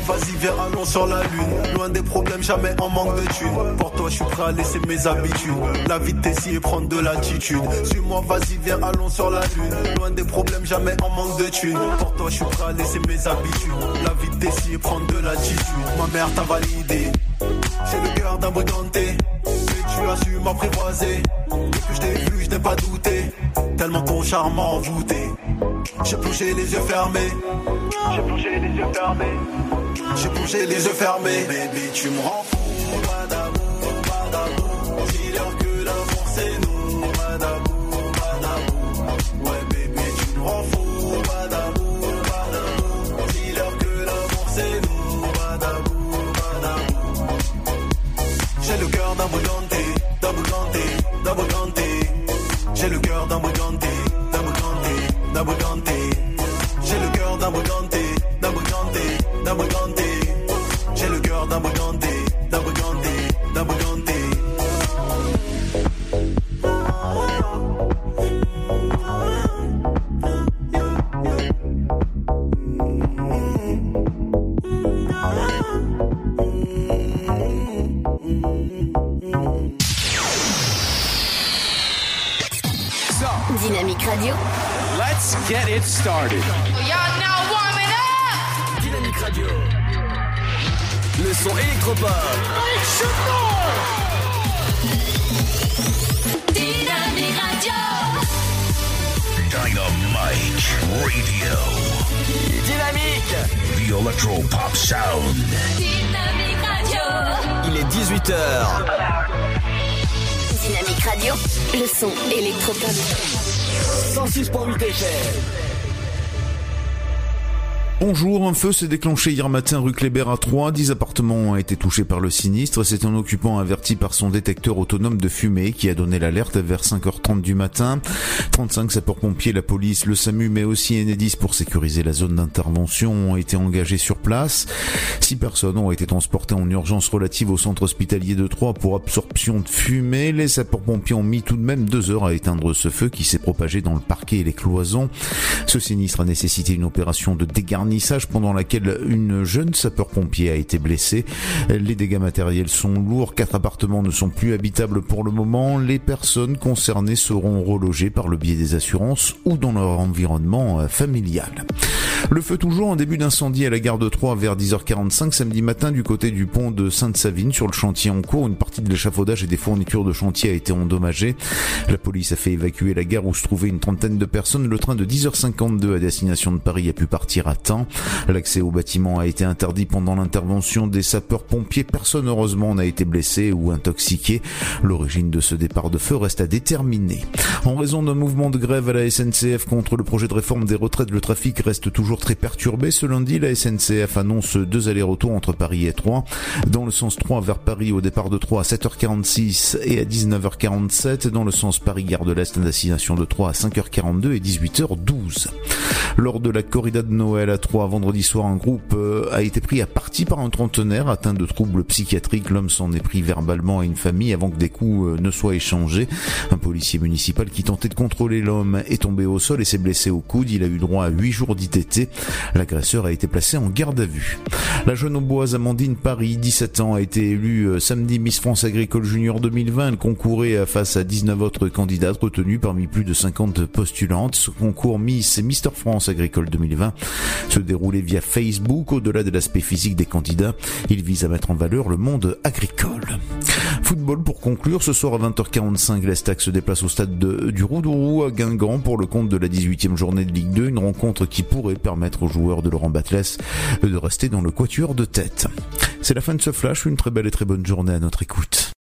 Vas-y, viens, allons sur la lune. Loin des problèmes, jamais en manque de thunes. Pour toi, je suis prêt à laisser mes habitudes. La vitesse et prendre de l'attitude. Suis-moi, vas-y, viens, allons sur la lune. Loin des problèmes, jamais en manque de thunes. Pour toi, je suis prêt à laisser mes habitudes. La vitesse et prendre de l'attitude. Ma mère t'a validé. J'ai le cœur d'un briganté. Mais tu as su m'apprivoiser. Dès que je t'ai vu, je n'ai pas douté. Tellement ton charme m'a envoûté. J'ai plongé les yeux fermés. J'ai plongé les yeux fermés. J'ai plongé les yeux fermés. Baby, tu me rends fou. Badabou, feu s'est déclenché hier matin rue Kléber à 3. 10 appartements ont été touchés par le sinistre. C'est un occupant averti par son détecteur autonome de fumée qui a donné l'alerte vers 5h30 du matin. 35 sapeurs-pompiers, la police, le SAMU, mais aussi Enedis pour sécuriser la zone d'intervention ont été engagés sur place. Six personnes ont été transportées en urgence relative au centre hospitalier de Troyes pour absorption de fumée. Les sapeurs-pompiers ont mis tout de même deux heures à éteindre ce feu qui s'est propagé dans le parquet et les cloisons. Ce sinistre a nécessité une opération de dégarnissage pendant laquelle une jeune sapeur-pompier a été blessée. Les dégâts matériels sont lourds. Quatre appartements ne sont plus habitables pour le moment. Les personnes concernées seront relogées par le biais des assurances ou dans leur environnement euh, familial. Le feu toujours en début d'incendie à la gare de Troyes vers 10h45 samedi matin du côté du pont de Sainte-Savine sur le chantier en cours. Une partie de l'échafaudage et des fournitures de chantier a été endommagée. La police a fait évacuer la gare où se trouvait une trentaine de personnes. Le train de 10h52 à destination de Paris a pu partir à temps. L'accès au bâtiment a été interdit pendant l'intervention des sapeurs-pompiers. Personne heureusement n'a été blessé ou intoxiqué. L'origine de ce départ de feu reste à déterminer. En raison d'un mouvement de grève à la SNCF contre le projet de réforme des retraites, le trafic reste toujours très perturbé. Ce lundi, la SNCF annonce deux allers-retours entre Paris et Troyes. Dans le sens 3 vers Paris au départ de Troyes à 7h46 et à 19h47. Dans le sens Paris-Gare de l'Est à destination de Troyes à 5h42 et 18h12. Lors de la corrida de Noël à Troyes vendredi soir, un groupe euh, a été pris à partie par un trentenaire atteint de troubles psychiatriques. L'homme s'en est pris verbalement à une famille avant que des coups euh, ne soient échangés. Un policier municipal qui tentait de contrôler l'homme est tombé au sol et s'est blessé au coude. Il a eu droit à 8 jours d'ITT. L'agresseur a été placé en garde à vue. La jeune auboise Amandine Paris, 17 ans, a été élue euh, samedi Miss France Agricole Junior 2020. Elle concourait face à 19 autres candidates retenues parmi plus de 50 postulantes. Ce concours Miss et Mister France Agricole 2020 se déroulait via Facebook. Au-delà de l'aspect physique des candidats, il vise à mettre en valeur le monde agricole. Football pour conclure, ce soir à 20h45, l'Estac se déplace au stade de- du Roudourou à Guingamp pour le compte de la 18e journée de Ligue 2, une rencontre qui pourrait permettre aux joueurs de Laurent Batles de rester dans le quatuor de tête. C'est la fin de ce flash, une très belle et très bonne journée à notre écoute.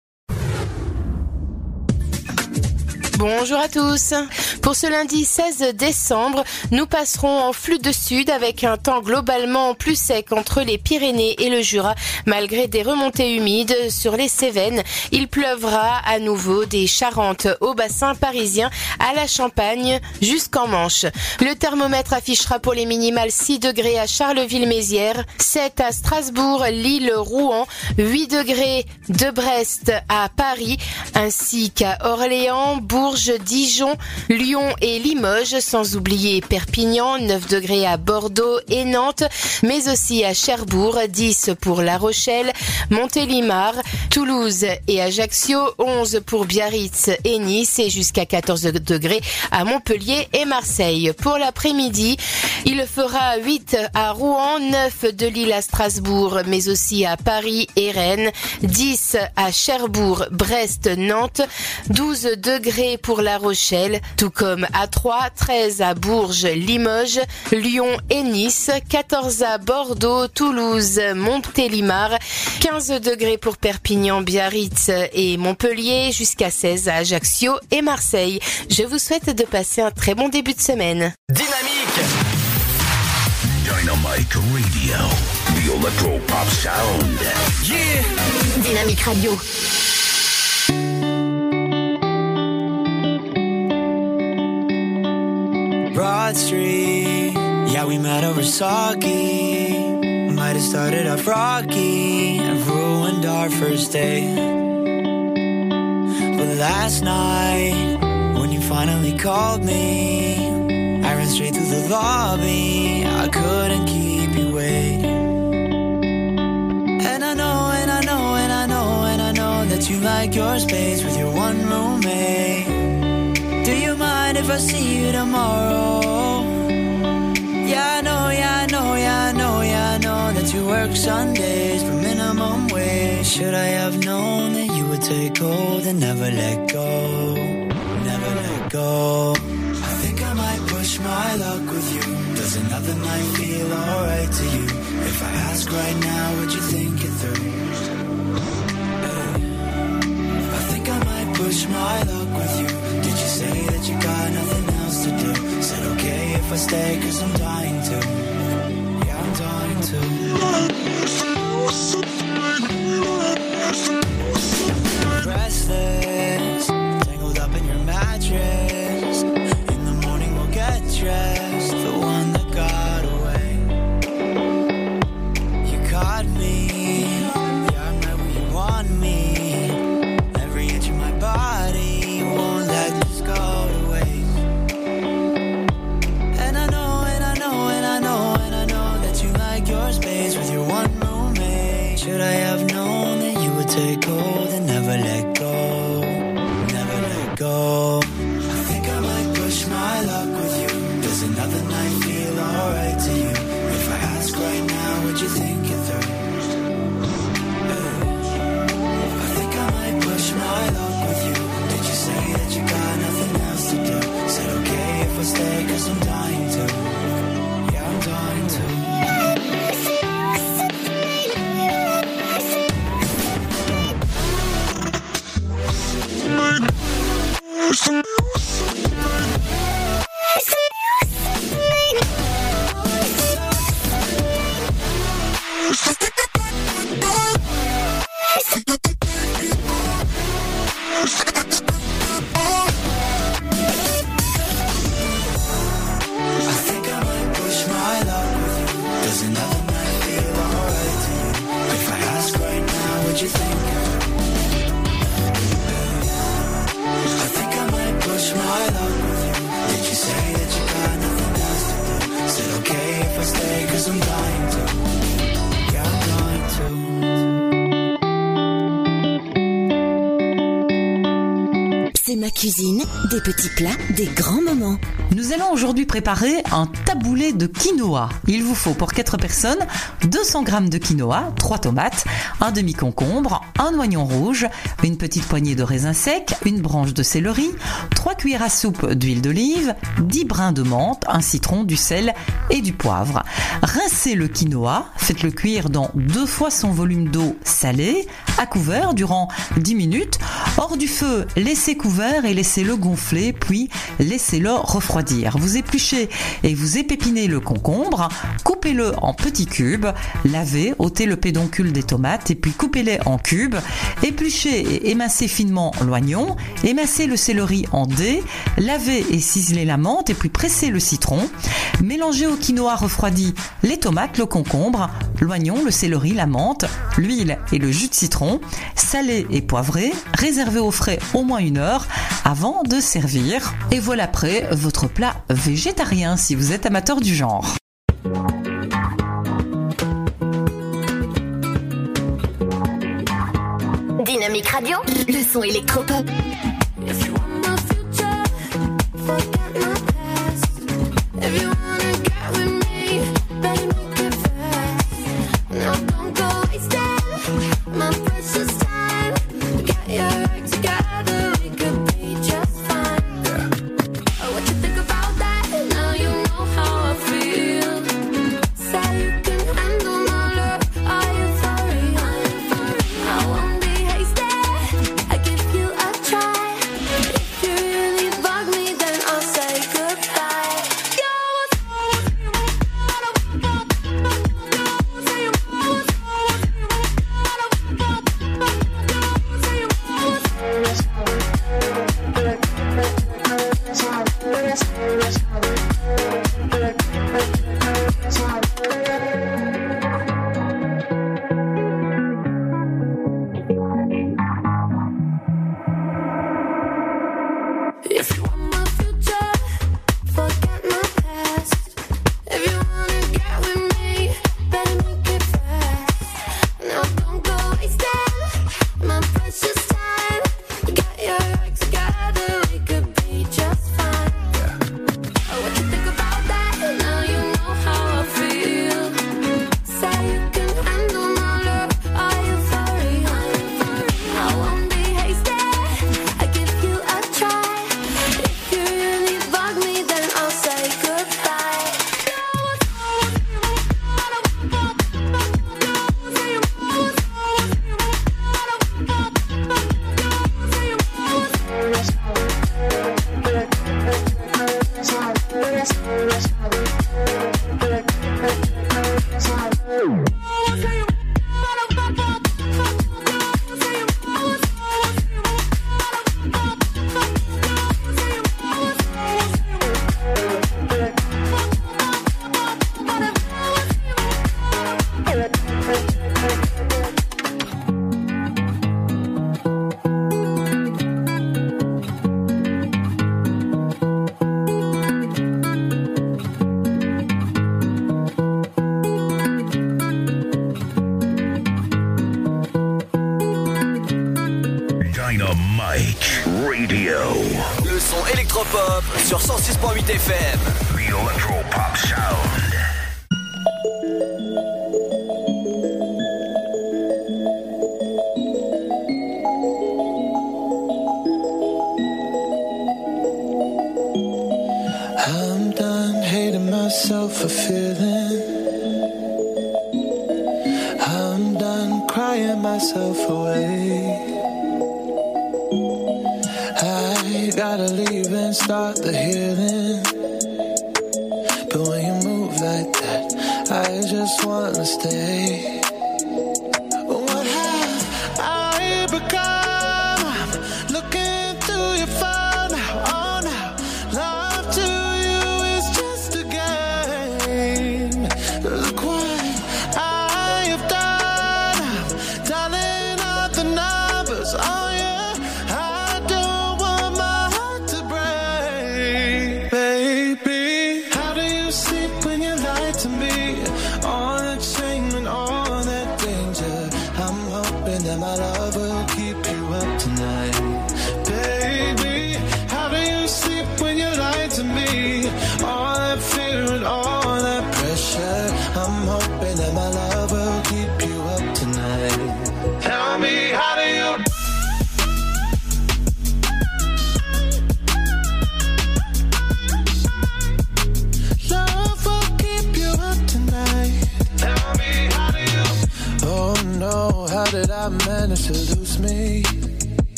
Bonjour à tous. Pour ce lundi 16 décembre, nous passerons en flux de sud avec un temps globalement plus sec entre les Pyrénées et le Jura, malgré des remontées humides sur les Cévennes. Il pleuvra à nouveau des Charentes au bassin parisien à la Champagne jusqu'en Manche. Le thermomètre affichera pour les minimales 6 degrés à Charleville-Mézières, 7 à Strasbourg, Lille, Rouen, 8 degrés de Brest à Paris, ainsi qu'à Orléans, Bourges, Dijon, Lyon et Limoges, sans oublier Perpignan, 9 degrés à Bordeaux et Nantes, mais aussi à Cherbourg, 10 pour La Rochelle, Montélimar, Toulouse et Ajaccio, 11 pour Biarritz et Nice et jusqu'à 14 degrés à Montpellier et Marseille. Pour l'après-midi, il fera 8 à Rouen, 9 de Lille à Strasbourg, mais aussi à Paris et Rennes, 10 à Cherbourg, Brest, Nantes, 12 degrés pour La Rochelle, tout comme à Troyes, 13 à Bourges, Limoges, Lyon et Nice, 14 à Bordeaux, Toulouse, Montélimar, 15 degrés pour Perpignan, Biarritz et Montpellier, jusqu'à 16 à Ajaccio et Marseille. Je vous souhaite de passer un très bon début de semaine. Dynamique Radio. The Electro Pop Sound. Yeah. Dynamique Radio. Broad Street, Yeah, we met over sake. Might have started off rocky and ruined our first date. But last night, when you finally called me, I ran straight through the lobby. I couldn't keep you waiting. And I know, and I know, and I know, and I know that you like your space with your one roommate. If I see you tomorrow? Yeah, I know, yeah, I know, yeah, I know, yeah, I know that you work Sundays for minimum wage. Should I have known that you would take hold and never let go? Never let go. I think I might push my luck with you. Does another night feel alright to you? If I ask right now, would you think it through? I think I might push my luck with you. Say that you got nothing else to do? Said okay if I stay, cause I'm dying to. Yeah, I'm dying to. Restless, tangled up in your mattress. In the morning we'll get dressed. Should I have known that you would take hold and never let go? Never let go. I think I might push my luck with you. Does another night feel alright to you? If I ask right now, would you think it through? I think I might push my luck Des grands moments. Nous allons aujourd'hui préparer un taboulé de quinoa. Il vous faut pour 4 personnes 200 g de quinoa, 3 tomates, un demi-concombre, un oignon rouge, une petite poignée de raisins secs, une branche de céleri, 3 cuillères à soupe d'huile d'olive, 10 brins de menthe, un citron, du sel et du poivre. Rincez le quinoa, faites-le cuire dans deux fois son volume d'eau salée, à couvert durant 10 minutes. Hors du feu, laissez couvert et laissez-le gonfler, puis laissez-le refroidir. Vous épluchez et vous épépinez le concombre, coupez-le en petits cubes, lavez, ôtez le pédoncule des tomates et puis coupez-les en cubes, épluchez et émincez finement l'oignon, émincez le céleri en dés, lavez et ciselez la menthe et puis pressez le citron, mélangez au quinoa refroidi les tomates, le concombre, l'oignon, le céleri, la menthe, l'huile et le jus de citron, salé et poivré, réservez au frais au moins une heure avant de servir. Et voilà prêt votre plat végétarien si vous êtes amateur du genre. Dynamique Radio, le son électropop.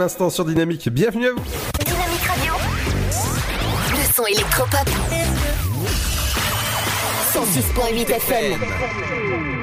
L'instant sur Dynamique. Bienvenue à vous. Dynamique Radio. Le son électropop. 106.8 FM.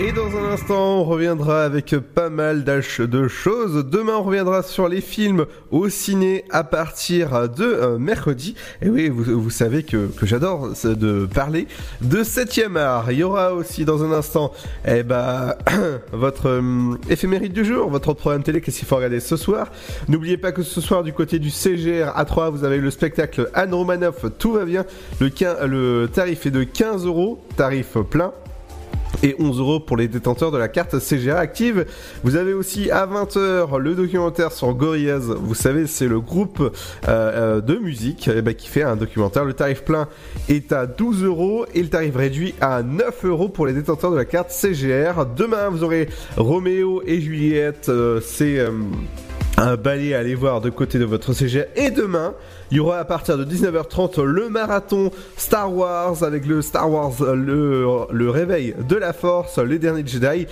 Et dans un instant, on reviendra avec pas mal de choses. Demain, on reviendra sur les films au ciné à partir de euh, mercredi. Et oui, vous, vous savez que, que j'adore de parler de 7 art. Il y aura aussi dans un instant eh ben, (clears throat) votre euh, du jour, votre programme télé, qu'est-ce qu'il faut regarder ce soir? N'oubliez pas que ce soir, du côté du CGR A3, vous avez le spectacle Anne Romanoff, tout va bien. Le, le tarif est de 15 euros, tarif plein et 11 euros pour les détenteurs de la carte CGA active. Vous avez aussi à 20h le documentaire sur Gorillaz. Vous savez, c'est le groupe euh, euh, de musique eh ben, qui fait un documentaire. Le tarif plein est à 12 euros et le tarif réduit à 9 euros pour les détenteurs de la carte CGR. Demain, vous aurez Roméo et Juliette. euh, c'est un balai à aller voir de côté de votre CGR. Et demain, il y aura à partir de 19h30 le marathon Star Wars avec le Star Wars, euh, le, le réveil de la force, les derniers Jedi.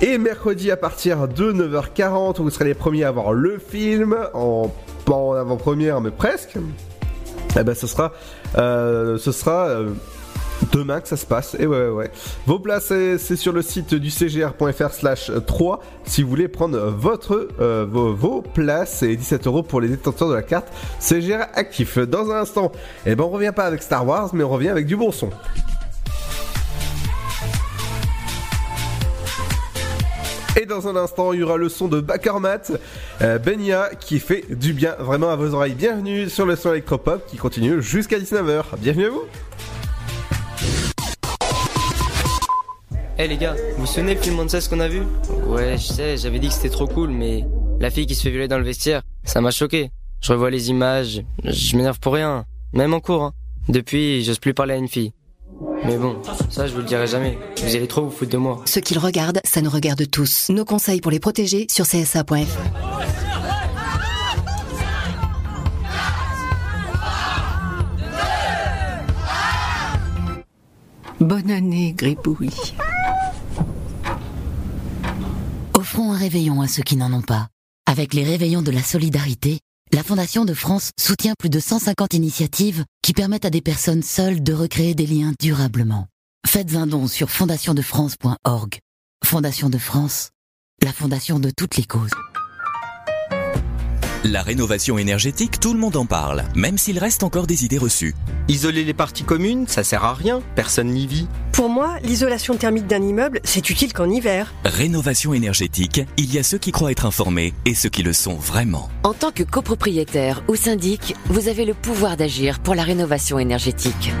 Et mercredi à partir de 9h40, vous serez les premiers à voir le film, en, pas en avant-première, mais presque. Eh ben, ce sera, euh, ce sera euh, demain que ça se passe. Et ouais, ouais, ouais. Vos places, c'est sur le site du cgr.fr slash 3 si vous voulez prendre votre, euh, vos, places et 17 euros pour les détenteurs de la carte CGR actif. Dans un instant, eh ben on revient pas avec Star Wars, mais on revient avec du bon son. Et dans un instant, il y aura le son de Bakermat, euh, Benia, qui fait du bien vraiment à vos oreilles. Bienvenue sur le son électropop qui continue jusqu'à 19h. Bienvenue à vous. Eh les gars, vous vous souvenez le film ce qu'on a vu? Ouais, je sais, j'avais dit que c'était trop cool, mais la fille qui se fait violer dans le vestiaire, ça m'a choqué. Je revois les images, je m'énerve pour rien, même en cours. hein. Depuis, j'ose plus parler à une fille. Mais bon, ça je vous le dirai jamais. Vous allez trop vous foutre de moi. Ceux qui le regardent, ça nous regarde tous. Nos conseils pour les protéger sur csa.fr. Bonne année, Gribouille. Offrons un réveillon à ceux qui n'en ont pas. Avec les réveillons de la solidarité, la Fondation de France soutient plus de 150 initiatives qui permettent à des personnes seules de recréer des liens durablement. Faites un don sur fondationdefrance.org. Fondation de France, la fondation de toutes les causes. La rénovation énergétique, tout le monde en parle, même s'il reste encore des idées reçues. Isoler les parties communes, ça sert à rien, personne n'y vit. Pour moi, l'isolation thermique d'un immeuble, c'est utile qu'en hiver. Rénovation énergétique, il y a ceux qui croient être informés et ceux qui le sont vraiment. En tant que copropriétaire ou syndic, vous avez le pouvoir d'agir pour la rénovation énergétique.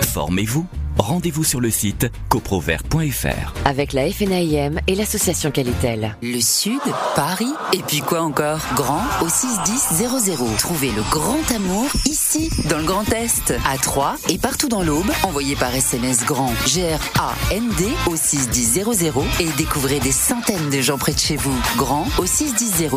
Formez-vous. Rendez-vous sur le site coprovert.fr. Avec la FNAIM et l'association Qualitel. Le Sud, Paris, et puis quoi encore? Grand au 61000. Trouvez le grand amour ici, dans le Grand Est, à Troyes et partout dans l'Aube. Envoyez par SMS grand G-R-A-N-D au 61000 et découvrez des centaines de gens près de chez vous. Grand au 61000.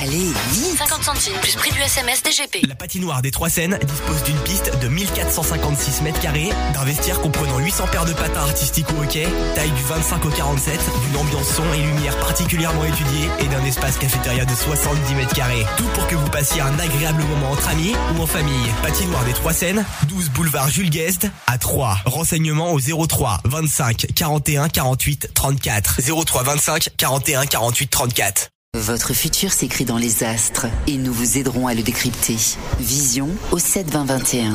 Allez, vite 50 centimes plus prix du SMS DGP. La patinoire des Trois Seines dispose d'une piste de 1456 mètres carrés, d'un vestiaire comprenant 800 paires de patins artistiques au hockey, taille du 25 au 47, d'une ambiance son et lumière particulièrement étudiée et d'un espace cafétéria de 70 mètres carrés. Tout pour que vous passiez un agréable moment entre amis ou en famille. Patinoire des Trois Seines, 12 boulevard Jules Guest à 3. Renseignements au 03 25 41 48 34. 03 25 41 48 34. Votre futur s'écrit dans les astres et nous vous aiderons à le décrypter. Vision au 7 20 21.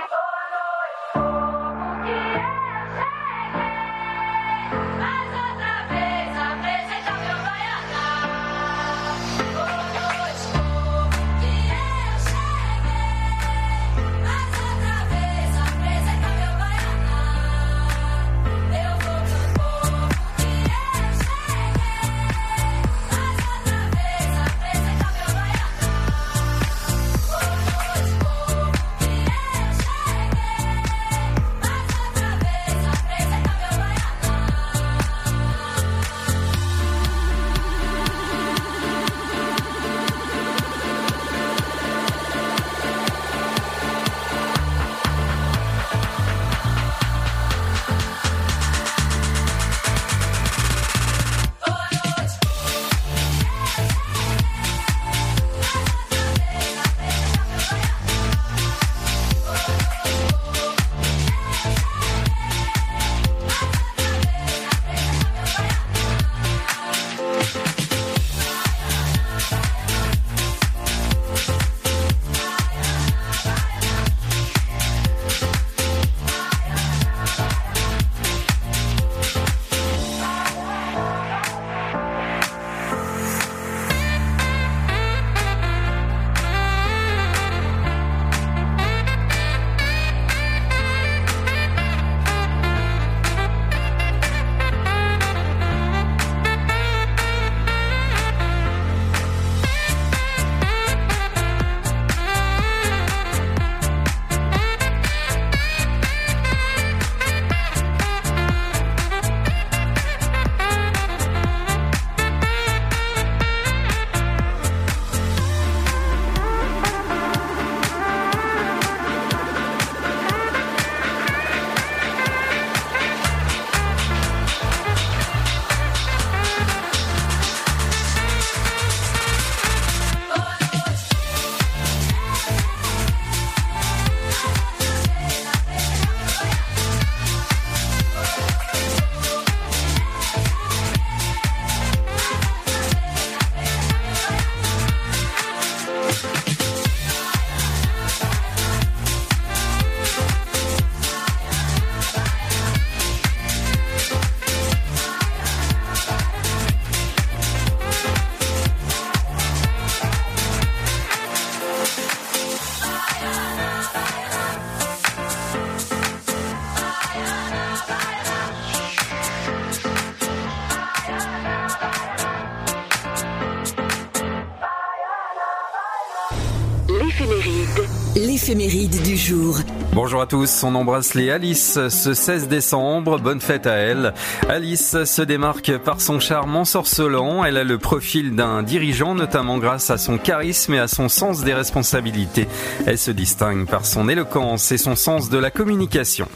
Jour. Bonjour à tous, on embrasse les Alice ce 16 décembre, bonne fête à elle. Alice se démarque par son charme ensorcelant, elle a le profil d'un dirigeant notamment grâce à son charisme et à son sens des responsabilités. Elle se distingue par son éloquence et son sens de la communication.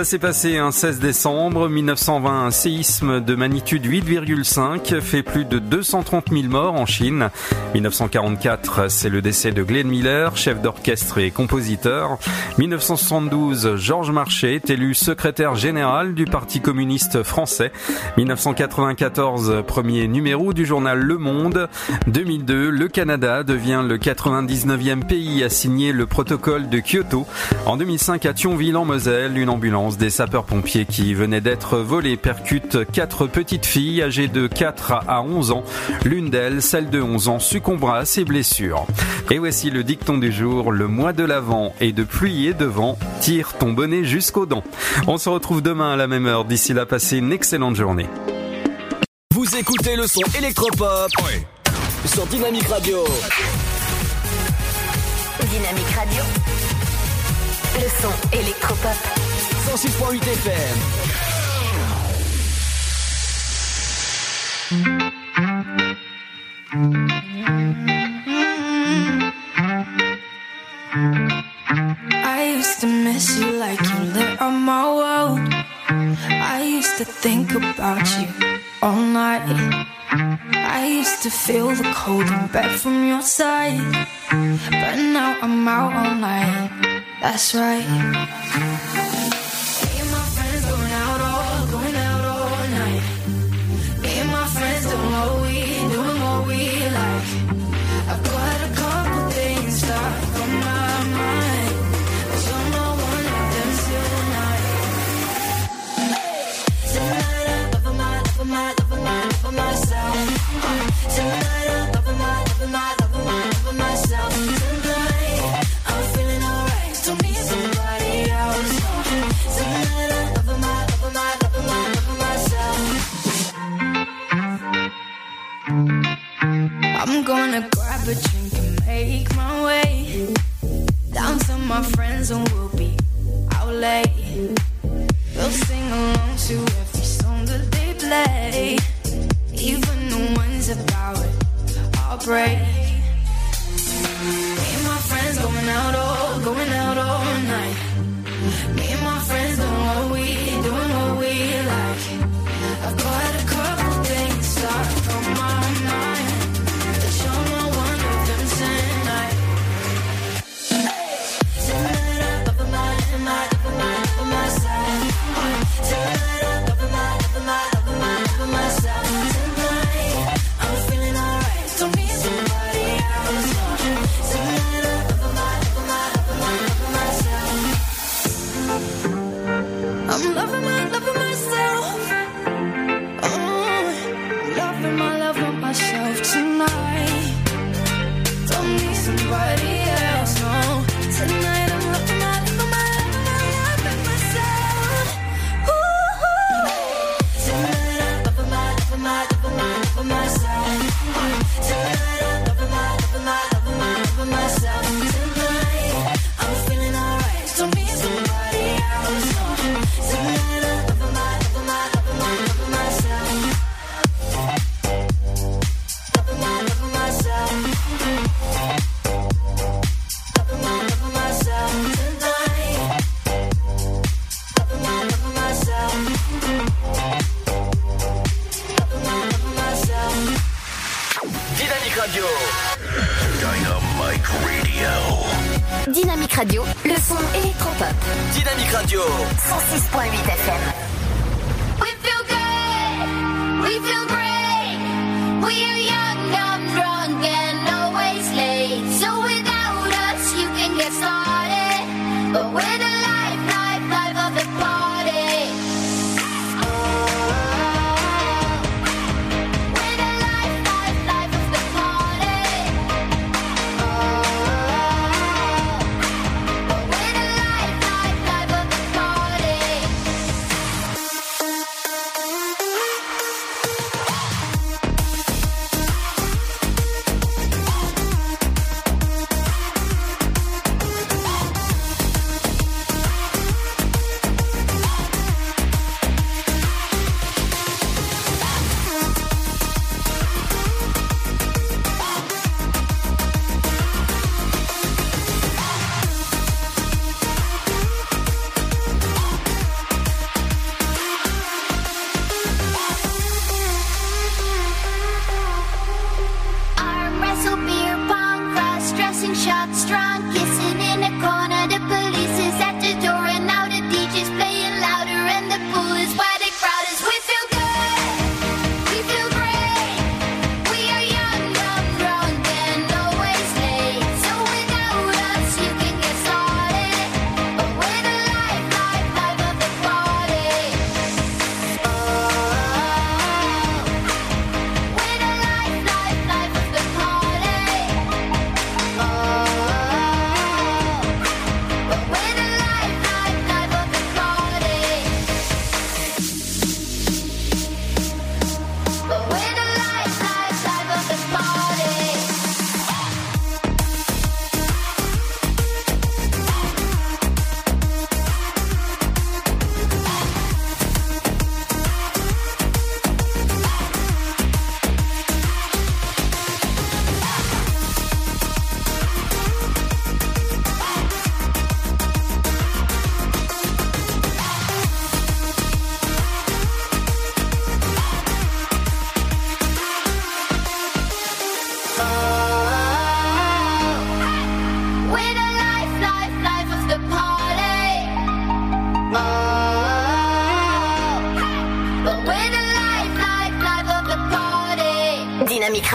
Ça s'est passé un 16 décembre 1920, un séisme de magnitude 8,5 fait plus de 230 000 morts en Chine. 1944, c'est le décès de Glenn Miller, chef d'orchestre et compositeur. 1972, Georges Marchais est élu secrétaire général du Parti communiste français. 1994, premier numéro du journal Le Monde. 2002, le Canada devient le 99e pays à signer le protocole de Kyoto. En 2005, à Thionville en Moselle, une ambulance des sapeurs-pompiers qui venait d'être volée percute quatre petites filles âgées de 4 à 11 ans. L'une d'elles, celle de 11 ans, succombera à ses blessures. Et voici le dicton du jour, le mois de l'avant et de pluie et de vent, tire ton bonnet jusqu'aux dents. On se retrouve demain à la même heure. D'ici là, passez une excellente journée. Vous écoutez le son électropop sur Dynamique Radio. Dynamique Radio. Le son électropop. 106.8 FM. I used to miss you like you lit on my world. I used to think about you all night. I used to feel the cold in bed from your side. But now I'm out all night. That's right. Tonight I'm loving my, loving my, loving my, loving myself. Tonight I'm feeling alright. Don't need somebody else. Tonight I'm loving my, loving my, loving my, loving myself. I'm gonna grab a drink and make my way down to my friends and we'll be out late. We'll sing along to every song that they play, even the ones about heartbreak. Me and my friends going out all, going out all night. Me and my friends doing what we,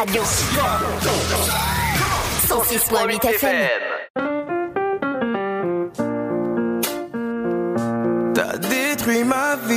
Radio. 106.8 FM. T'as détruit ma vie.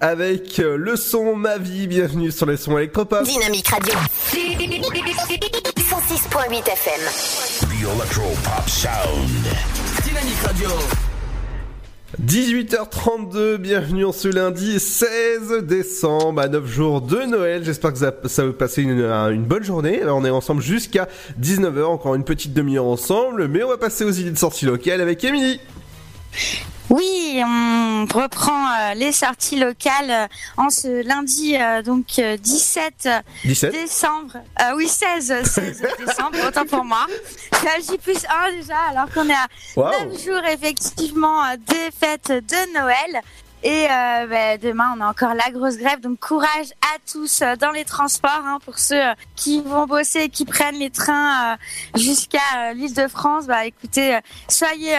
Avec euh, le son Ma vie, bienvenue sur les sons électropop. Dynamique Radio. 106.8 FM. The Electro Pop Sound. Dynamique Radio. 18h32, bienvenue en ce lundi 16 décembre, à 9 jours de Noël. J'espère que ça, ça va passer une, une bonne journée. Alors, on est ensemble jusqu'à 19h, encore une petite demi-heure ensemble, mais on va passer aux idées de sortie locale avec Émilie. Oui, on reprend euh, les sorties locales euh, en ce lundi euh, donc euh, 17, 17? décembre. Euh, oui, 16, 16 (laughs) décembre, autant pour moi. C'est J plus 1 déjà, alors qu'on est à Wow. 9 jours effectivement des fêtes de Noël. Et euh, bah, demain, on a encore la grosse grève, donc courage à tous euh, dans les transports hein, pour ceux euh, qui vont bosser et qui prennent les trains euh, jusqu'à euh, l'île de France. Bah écoutez, soyez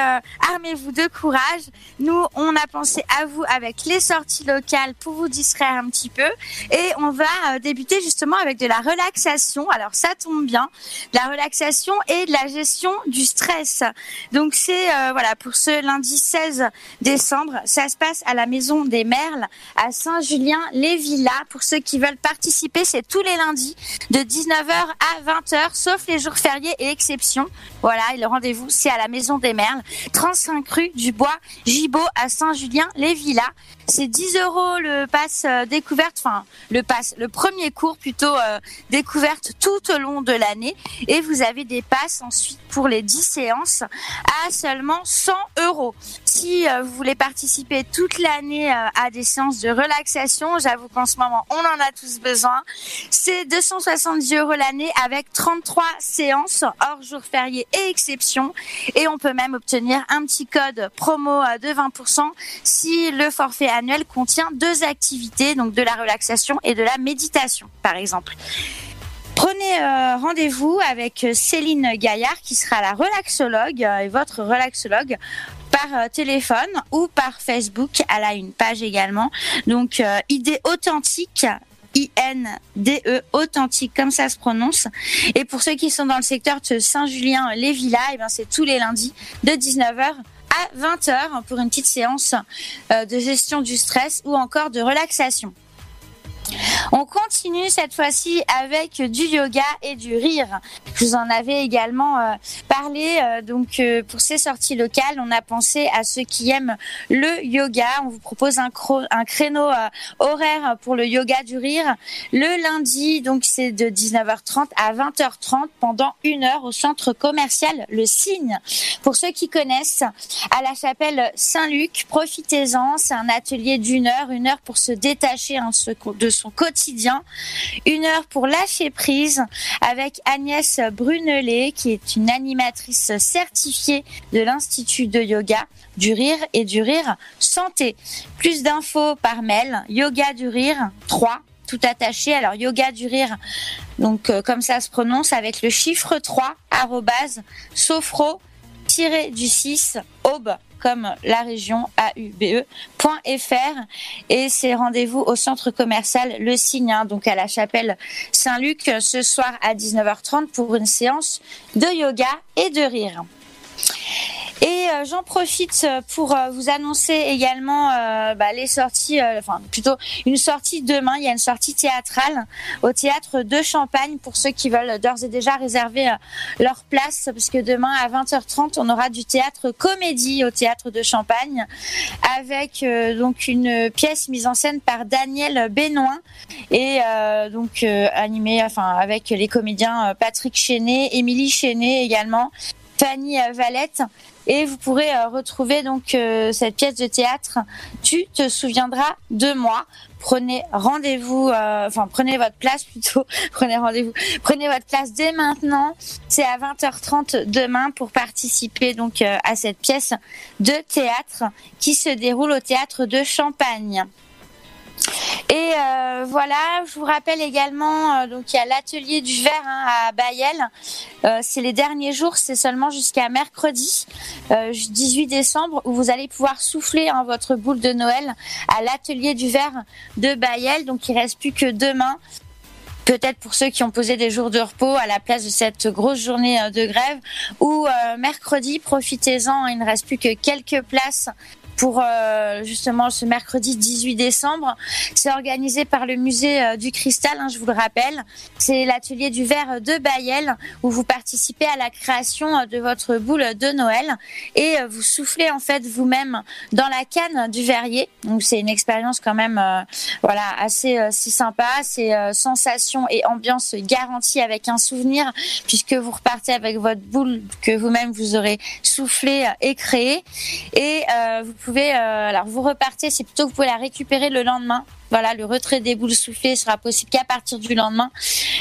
armez-vous de courage. Nous, on a pensé à vous avec les sorties locales pour vous distraire un petit peu, et on va débuter justement avec de la relaxation. Alors ça tombe bien, de la relaxation et de la gestion du stress. Donc c'est voilà pour ce lundi 16 décembre, ça se passe à la Maison des Merles à Saint-Julien-les-Villas. Pour ceux qui veulent participer, c'est tous les lundis de 19h à 20h, sauf les jours fériés et exceptions. Voilà, et le rendez-vous c'est à la Maison des Merles, 35 rue du Bois, Gibaud à Saint-Julien-les-Villas. C'est 10 euros le pass euh, découverte, enfin le pass, le premier cours plutôt euh, découverte tout au long de l'année. Et vous avez des passes ensuite pour les 10 séances à seulement 100 euros. Si euh, vous voulez participer toute l'année euh, à des séances de relaxation, j'avoue qu'en ce moment on en a tous besoin. C'est 270 euros l'année avec 33 séances hors jours fériés et exceptions. Et on peut même obtenir un petit code promo euh, de 20% si le forfait annuel contient deux activités, donc de la relaxation et de la méditation, par exemple. Prenez rendez-vous avec Céline Gaillard qui sera la relaxologue et votre relaxologue par euh, téléphone ou par Facebook. Elle a une page également. Donc, euh, idée authentique. I-N-D-E, authentique, comme ça se prononce. Et pour ceux qui sont dans le secteur de Saint-Julien-les-Villas, eh ben, c'est tous les lundis de 19h à 20h pour une petite séance euh, de gestion du stress ou encore de relaxation. On continue cette fois-ci avec du yoga et du rire. Je vous en avais également euh, parlé. euh, donc euh, pour ces sorties locales, on a pensé à ceux qui aiment le yoga. On vous propose un, créneau horaire pour le yoga du rire le lundi. Donc c'est de 19h30 à 20h30 pendant une heure au centre commercial Le Cygne. Pour ceux qui connaissent, à la chapelle Saint-Luc, profitez-en. C'est un atelier d'une heure, une heure pour se détacher hein, ce- son quotidien, une heure pour lâcher prise avec Agnès Brunelet, qui est une animatrice certifiée de l'Institut de yoga du rire et du rire santé. Plus d'infos par mail, yoga du rire 3 tout attaché. Alors yoga du rire, donc euh, comme ça se prononce avec le chiffre 3 arrobase sophro du 6 aube comme la région AUBE point .fr et c'est rendez-vous au centre commercial Le Cygne hein, donc à la chapelle Saint-Luc ce soir à 19h30 pour une séance de yoga et de rire. Et euh, j'en profite pour euh, vous annoncer également euh, bah, les sorties, euh, enfin plutôt une sortie demain. Il y a une sortie théâtrale au théâtre de Champagne pour ceux qui veulent d'ores et déjà réserver euh, leur place, parce que demain à 20h30 on aura du théâtre comédie au théâtre de Champagne avec euh, donc une pièce mise en scène par Daniel Benoît et euh, donc euh, animée, enfin avec les comédiens euh, Patrick Chenet, Émilie Chenet également. Fanny euh, Valette et vous pourrez euh, retrouver donc euh, cette pièce de théâtre Tu te souviendras de moi. Prenez rendez-vous, euh, enfin prenez votre place plutôt, (laughs) prenez rendez-vous, prenez votre place dès maintenant. C'est à 20h30 demain pour participer donc à cette pièce de théâtre qui se déroule au théâtre de Champagne. Et euh, voilà, je vous rappelle également, euh, donc il y a l'atelier du verre hein, à Bayel. Euh, c'est les derniers jours, c'est seulement jusqu'à mercredi, euh, 18 décembre, où vous allez pouvoir souffler hein, votre boule de Noël à l'atelier du verre de Bayel. Donc il reste plus que demain. Peut-être pour ceux qui ont posé des jours de repos à la place de cette grosse journée de grève. Ou mercredi, profitez-en, il ne reste plus que quelques places pour euh, justement ce mercredi 18 décembre. C'est organisé par le musée euh, du cristal, hein, je vous le rappelle. C'est l'atelier du verre de Bayel où vous participez à la création euh, de votre boule de Noël et euh, vous soufflez en fait vous-même dans la canne du verrier. Donc c'est une expérience quand même voilà assez si sympa, c'est sensation et ambiance garantie avec un souvenir puisque vous repartez avec votre boule que vous-même vous aurez soufflé et créé et vous pouvez euh, alors vous repartez, c'est plutôt que vous pouvez la récupérer le lendemain. Voilà, le retrait des boules soufflées sera possible qu'à partir du lendemain.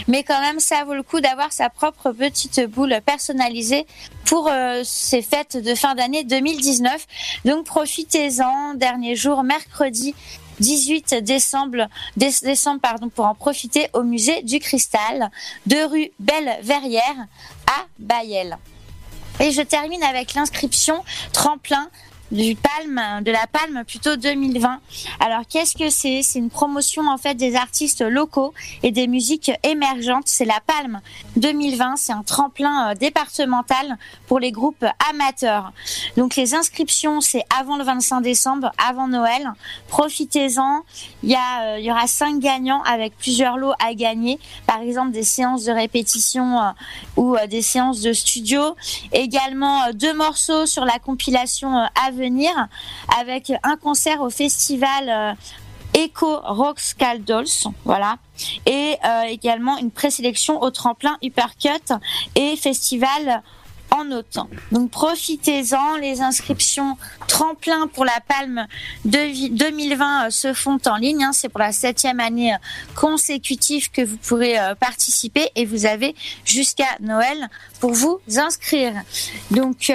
Mais quand même, ça vaut le coup d'avoir sa propre petite boule personnalisée pour euh, ces fêtes de fin d'année 2019. Donc profitez-en, dernier jour, mercredi 18 décembre, dé- décembre pardon, pour en profiter au musée du Cristal de rue Belle-Verrière à Bayel. Et je termine avec l'inscription tremplin du Palme, de la Palme plutôt 2020. Alors qu'est-ce que c'est? C'est une promotion en fait des artistes locaux et des musiques émergentes. C'est la Palme 2020. C'est un tremplin euh, départemental pour les groupes amateurs. Donc les inscriptions c'est avant le 25 décembre, avant Noël. Profitez-en. Il y a, euh, il y aura cinq gagnants avec plusieurs lots à gagner. Par exemple des séances de répétition euh, ou des séances de studio. Également deux morceaux sur la compilation à avec un concert au festival euh, Echo Rock Scaldols, voilà, et euh, également une présélection au tremplin Uppercut et festival en. Donc profitez-en, les inscriptions tremplin pour la Palme de 2020 euh, se font en ligne. hein. C'est pour la septième année euh, consécutive que vous pourrez euh, participer et vous avez jusqu'à Noël pour vous inscrire. Donc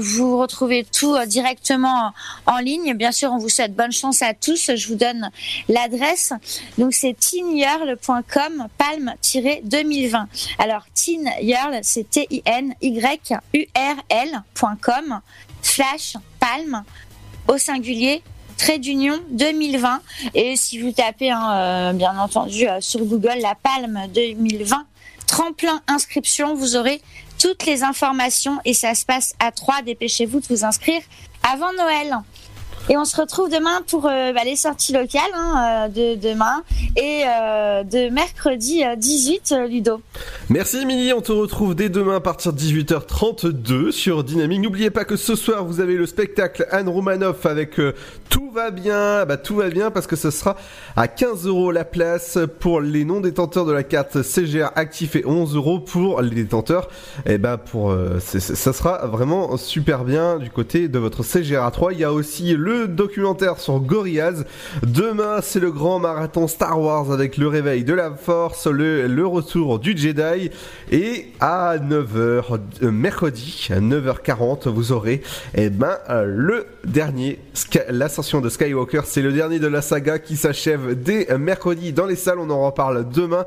vous retrouvez tout directement en ligne. Bien sûr, on vous souhaite bonne chance à tous. Je vous donne l'adresse. Donc c'est teenyearl.com palme-2020. Alors teenyearl, c'est T-I-N-Y-U-R-L.com slash palme au singulier trait d'union 2020 et si vous tapez hein, euh, bien entendu euh, sur Google la palme 2020 tremplin inscription vous aurez toutes les informations et ça se passe à 3 dépêchez-vous de vous inscrire avant Noël et on se retrouve demain pour euh, bah, les sorties locales hein, euh, de demain et euh, de mercredi euh, 18 euh, Ludo. Merci Émilie, on te retrouve dès demain à partir de 18h32 sur Dynamique. N'oubliez pas que ce soir vous avez le spectacle Anne Romanoff avec Tout va bien, bah tout va bien parce que ce sera à 15 euros la place pour les non détenteurs de la carte CGR actif et 11 euros pour les détenteurs. Et bah pour ça sera vraiment super bien du côté de votre CGR A3. Il y a aussi le documentaire sur Gorillaz. Demain c'est le grand marathon Star Wars avec le réveil de la Force, le, le retour du Jedi. Et à 9h euh, mercredi à 9h40 vous aurez eh ben euh, le dernier l'ascension de Skywalker. C'est le dernier de la saga qui s'achève dès euh, mercredi dans les salles. On en reparle demain.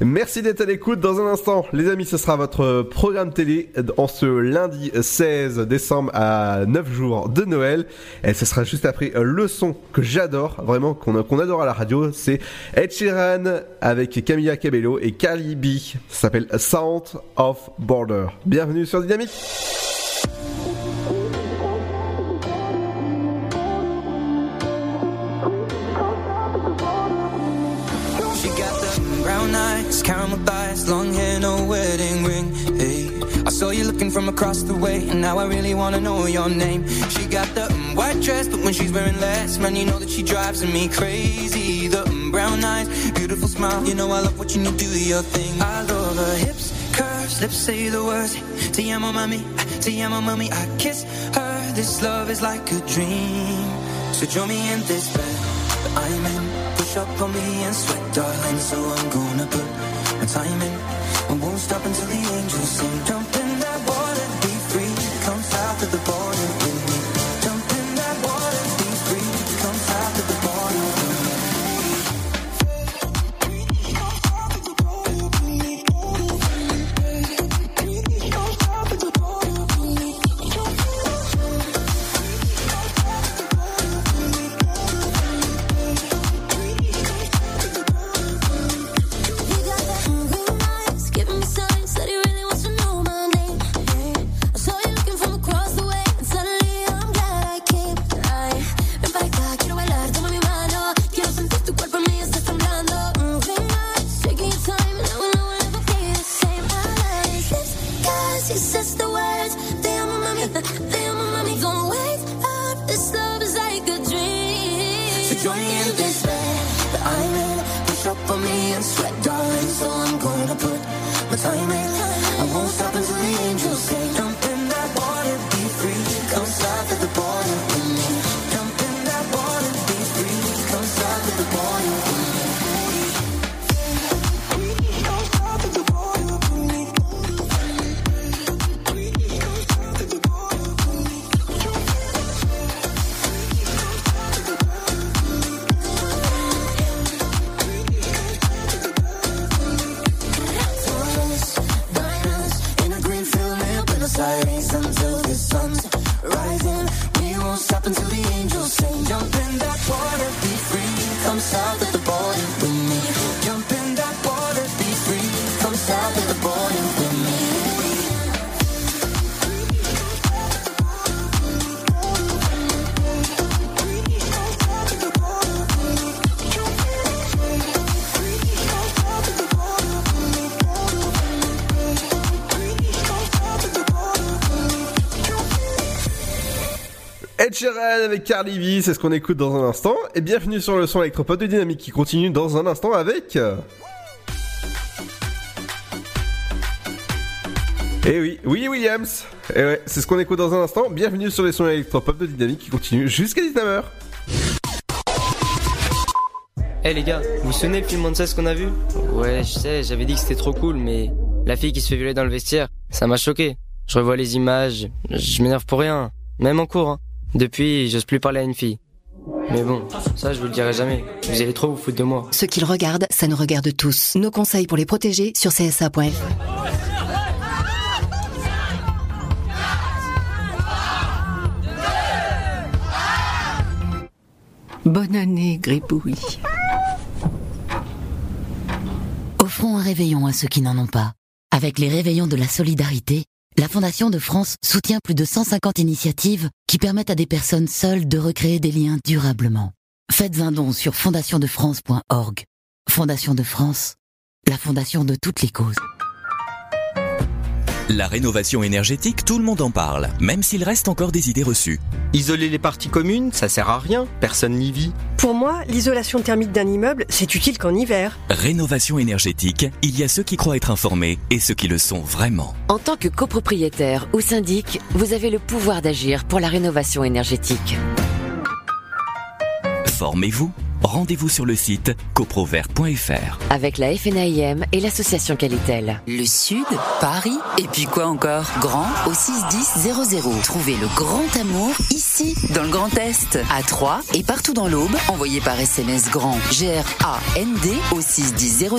Merci d'être à l'écoute. Dans un instant les amis ce sera votre programme télé en ce lundi 16 décembre à 9 jours de Noël. Et ce sera juste après euh, le son que j'adore vraiment qu'on adore à la radio c'est Ed Sheeran avec Camilla Cabello et Carly B. Ça s'appelle Sound of Border. Bienvenue sur Dynamique caramel long hair. Saw you looking from across the way, and now I really wanna know your name. She got the mm, white dress, but when she's wearing less, man, you know that she drives me crazy. The mm, brown eyes, beautiful smile, you know I love watching you do your thing. I love her hips, curves, lips say the words. Te amo, mami, te amo, mami. I kiss her. This love is like a dream. So join me in this bed that I'm in. Push up on me and sweat, darling. So I'm gonna put my time in. I won't stop until the angels sing. Jump sweat, darling. So I'm gonna put my time in. something Sheeran avec Carly V, c'est ce qu'on écoute dans un instant. Et bienvenue sur le son électropop de Dynamique qui continue dans un instant avec... Et oui, Willy Williams. Et ouais, c'est ce qu'on écoute dans un instant. Bienvenue sur les sons électropop de Dynamique qui continue jusqu'à 19h. Eh les gars, vous vous souvenez le film Monsters qu'on a vu? Ouais, je sais, j'avais dit que c'était trop cool, mais la fille qui se fait violer dans le vestiaire, ça m'a choqué. Je revois les images, je m'énerve pour rien, même en cours. hein. Depuis, j'ose plus parler à une fille. Mais bon, ça je vous le dirai jamais. Vous allez trop vous foutre de moi. Ce qu'ils regardent, ça nous regarde tous. Nos conseils pour les protéger sur csa.fr. Bonne année, Gribouille. Offrons un réveillon à ceux qui n'en ont pas. Avec les réveillons de la solidarité, la Fondation de France soutient plus de 150 initiatives qui permettent à des personnes seules de recréer des liens durablement. Faites un don sur fondationdefrance.org. Fondation de France, la fondation de toutes les causes. La rénovation énergétique, tout le monde en parle, même s'il reste encore des idées reçues. Isoler les parties communes, ça sert à rien, personne n'y vit. Pour moi, l'isolation thermique d'un immeuble, c'est utile qu'en hiver. Rénovation énergétique, il y a ceux qui croient être informés et ceux qui le sont vraiment. En tant que copropriétaire ou syndic, vous avez le pouvoir d'agir pour la rénovation énergétique. Formez-vous. Rendez-vous sur le site coprovert.fr. Avec la FNAIM et l'association Qualitel. Le Sud, Paris, et puis quoi encore? Grand au 61000. Trouvez le grand amour ici, dans le Grand Est, à Troyes et partout dans l'Aube. Envoyez par SMS grand G-R-A-N-D au 61000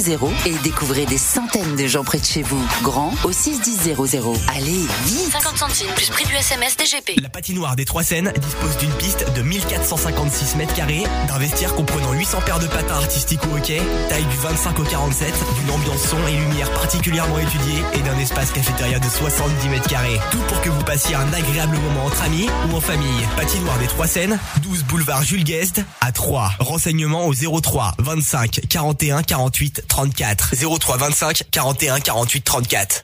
et découvrez des centaines de gens près de chez vous. Grand au 61000. Allez, vite 50 centimes plus prix du SMS DGP. La patinoire des Trois Seines dispose d'une piste de 1456 mètres carrés, d'un vestiaire comprenant 800 paires de patins artistiques au hockey, taille du 25 au 47, d'une ambiance son et lumière particulièrement étudiée et d'un espace cafétéria de 70 mètres carrés. Tout pour que vous passiez un agréable moment entre amis ou en famille. Patinoire des Trois Seines, 12 boulevard Jules Guest à 3. Renseignements au 03 25 41 48 34. 03 25 41 48 34.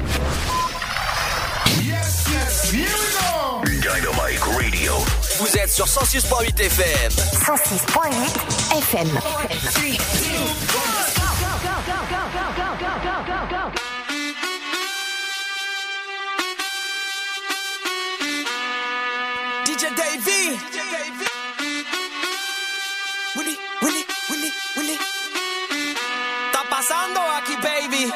Vous êtes sur 106.8 FM. 106.8 FM. DJ Davey. Willy, Willy, Willy, Willy. Está pasando aquí, baby.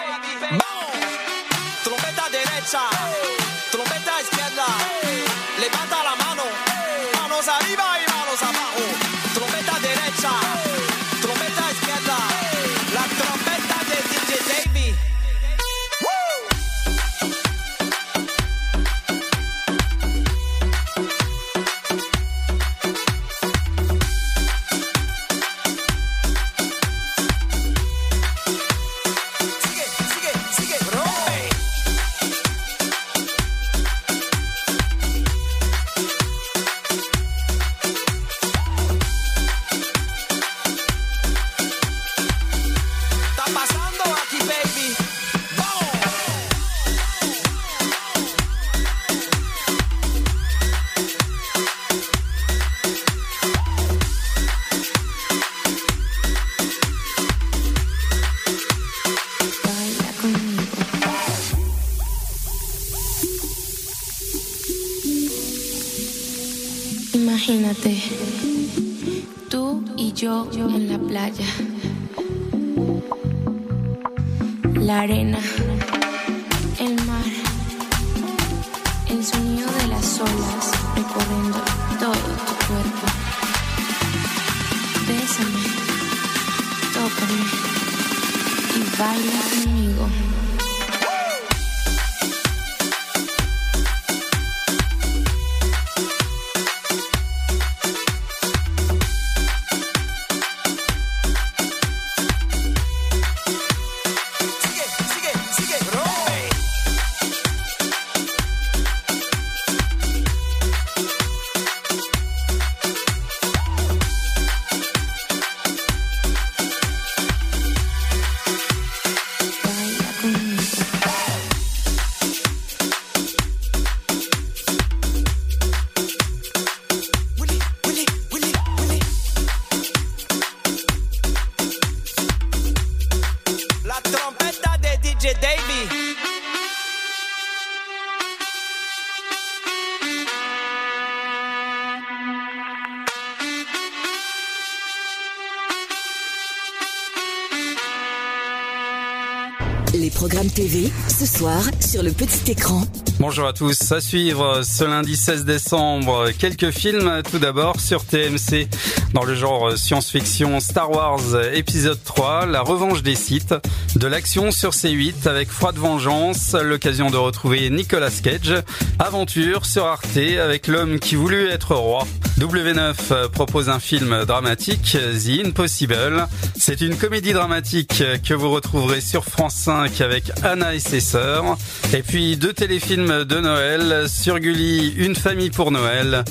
Ce sur le petit écran. Bonjour à tous, à suivre ce lundi 16 décembre, quelques films tout d'abord sur TMC dans le genre science-fiction Star Wars épisode 3, La revanche des Sith, de l'action sur C8 avec Froide Vengeance, l'occasion de retrouver Nicolas Cage, Aventure sur Arte avec l'homme qui voulut être roi. W9 propose un film dramatique, The Impossible. C'est une comédie dramatique que vous retrouverez sur France 5 avec Anna et ses sœurs. Et puis deux téléfilms de Noël, sur Gulli, Une famille pour Noël.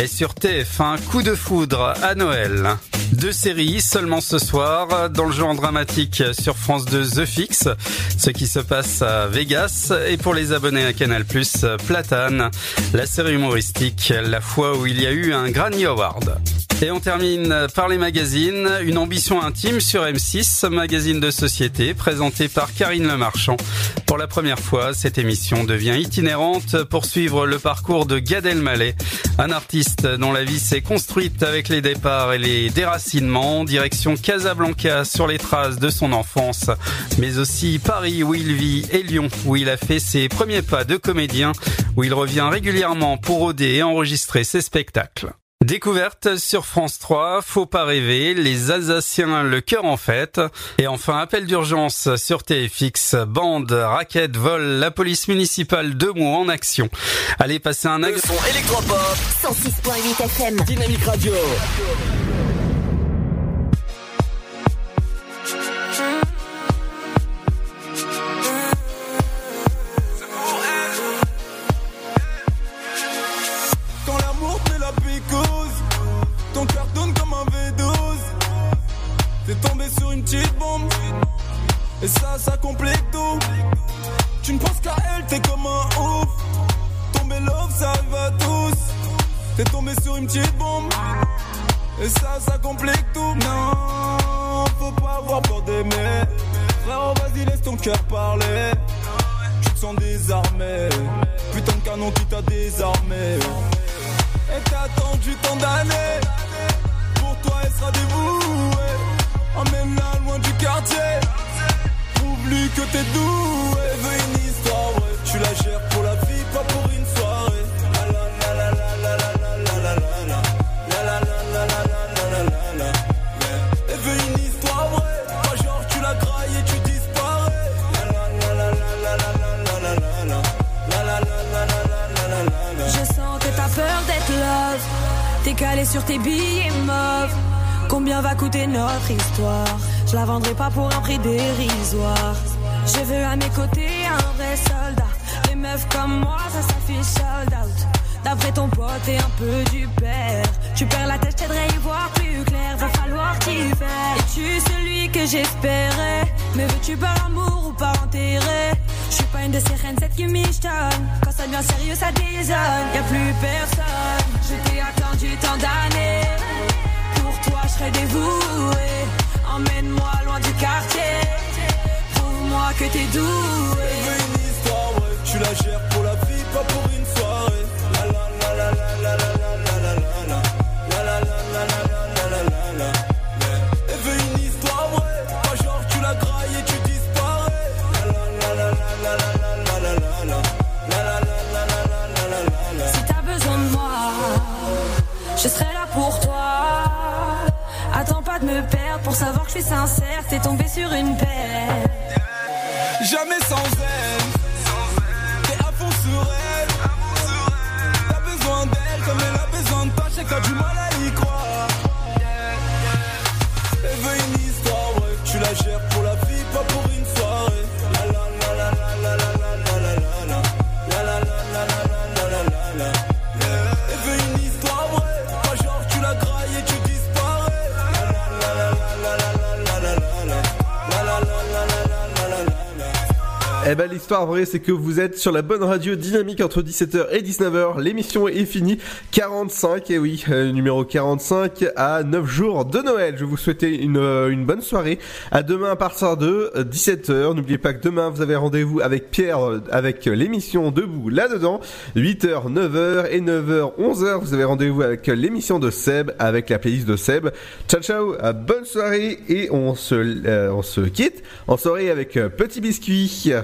Et sur TF1, Coup de foudre à Noël. Deux séries seulement ce soir, dans le genre dramatique sur France 2 The Fix, ce qui se passe à Vegas, et pour les abonnés à Canal+, Platane, la série humoristique, la fois où il y a eu un Granny Award. Et on termine par les magazines, une ambition intime sur M6, magazine de société, présenté par Karine Lemarchand. Pour la première fois, cette émission devient itinérante pour suivre le parcours de Gad Elmaleh, un artiste dont la vie s'est construite avec les départs et les déracinements, direction Casablanca sur les traces de son enfance, mais aussi Paris où il vit et Lyon où il a fait ses premiers pas de comédien, où il revient régulièrement pour rôder et enregistrer ses spectacles. Découverte sur France 3, Faut pas rêver, les Alsaciens le cœur en fête. Et enfin, appel d'urgence sur TFX, bande, raquette, vol, la police municipale de Meaux en action. Allez passer un Le son électropop. 106.8 FM. Dynamique Radio. Une petite bombe, et ça, ça complique tout. Tu ne penses qu'à elle, t'es comme un ouf. Tomber love, ça arrive à tous. T'es tombé sur une petite bombe, et ça, ça complique tout. Non, faut pas avoir peur d'aimer. Frérot, vas-y, laisse ton cœur parler. Tu te sens désarmé. Putain de canon qui t'a désarmé. Et t'as attendu tant d'années. Pour toi, elle sera dévouée. Emmène-la loin du quartier. Prouve-lui que t'es doué. Veut une histoire vraie. Tu la gères pour la vie, pas pour une soirée. La la la la la la la la la la la. La la la la la la la la veut une histoire vraie. Pas genre tu la grailles et tu disparais. La la la la la la la la la la la. La la la la la la la la la. Je sens que t'as peur d'être love. T'es calé sur tes billets mauves. Combien va coûter notre histoire? Je la vendrai pas pour un prix dérisoire. Je veux à mes côtés un vrai soldat. Les meufs comme moi, ça s'affiche sold out. D'après ton pote et un peu du père. Tu perds la tête, je t'aiderai à y voir plus clair. Va falloir t'y faire. Es-tu celui que j'espérais? Mais veux-tu par amour ou par intérêt Je suis pas une de ces reines, cette qui michetonne. Quand ça devient sérieux, ça désonne. Y a plus personne. Je t'ai attendu tant d'années. Toi, je serai dévoué. Emmène-moi loin du quartier. Prouve-moi que t'es doué. Une histoire vraie. Tu la gères pour la vie, pas pour une soirée. de me perdre pour savoir que je suis sincère. T'es tombé sur une paire. Jamais sans elle. T'es à fond sur elle. T'as besoin d'elle comme elle a besoin de toi. J'ai du mal Eh ben l'histoire vraie c'est que vous êtes sur la bonne radio dynamique entre 17h et 19h. L'émission est finie 45 et eh oui, euh, numéro 45 à 9 jours de Noël. Je vous souhaite une, euh, une bonne soirée. À demain à partir de euh, 17h. N'oubliez pas que demain vous avez rendez-vous avec Pierre avec l'émission debout là-dedans 8h, 9h et 9h 11h. Vous avez rendez-vous avec l'émission de Seb avec la playlist de Seb. Ciao ciao, bonne soirée et on se on se quitte en soirée avec petit biscuit.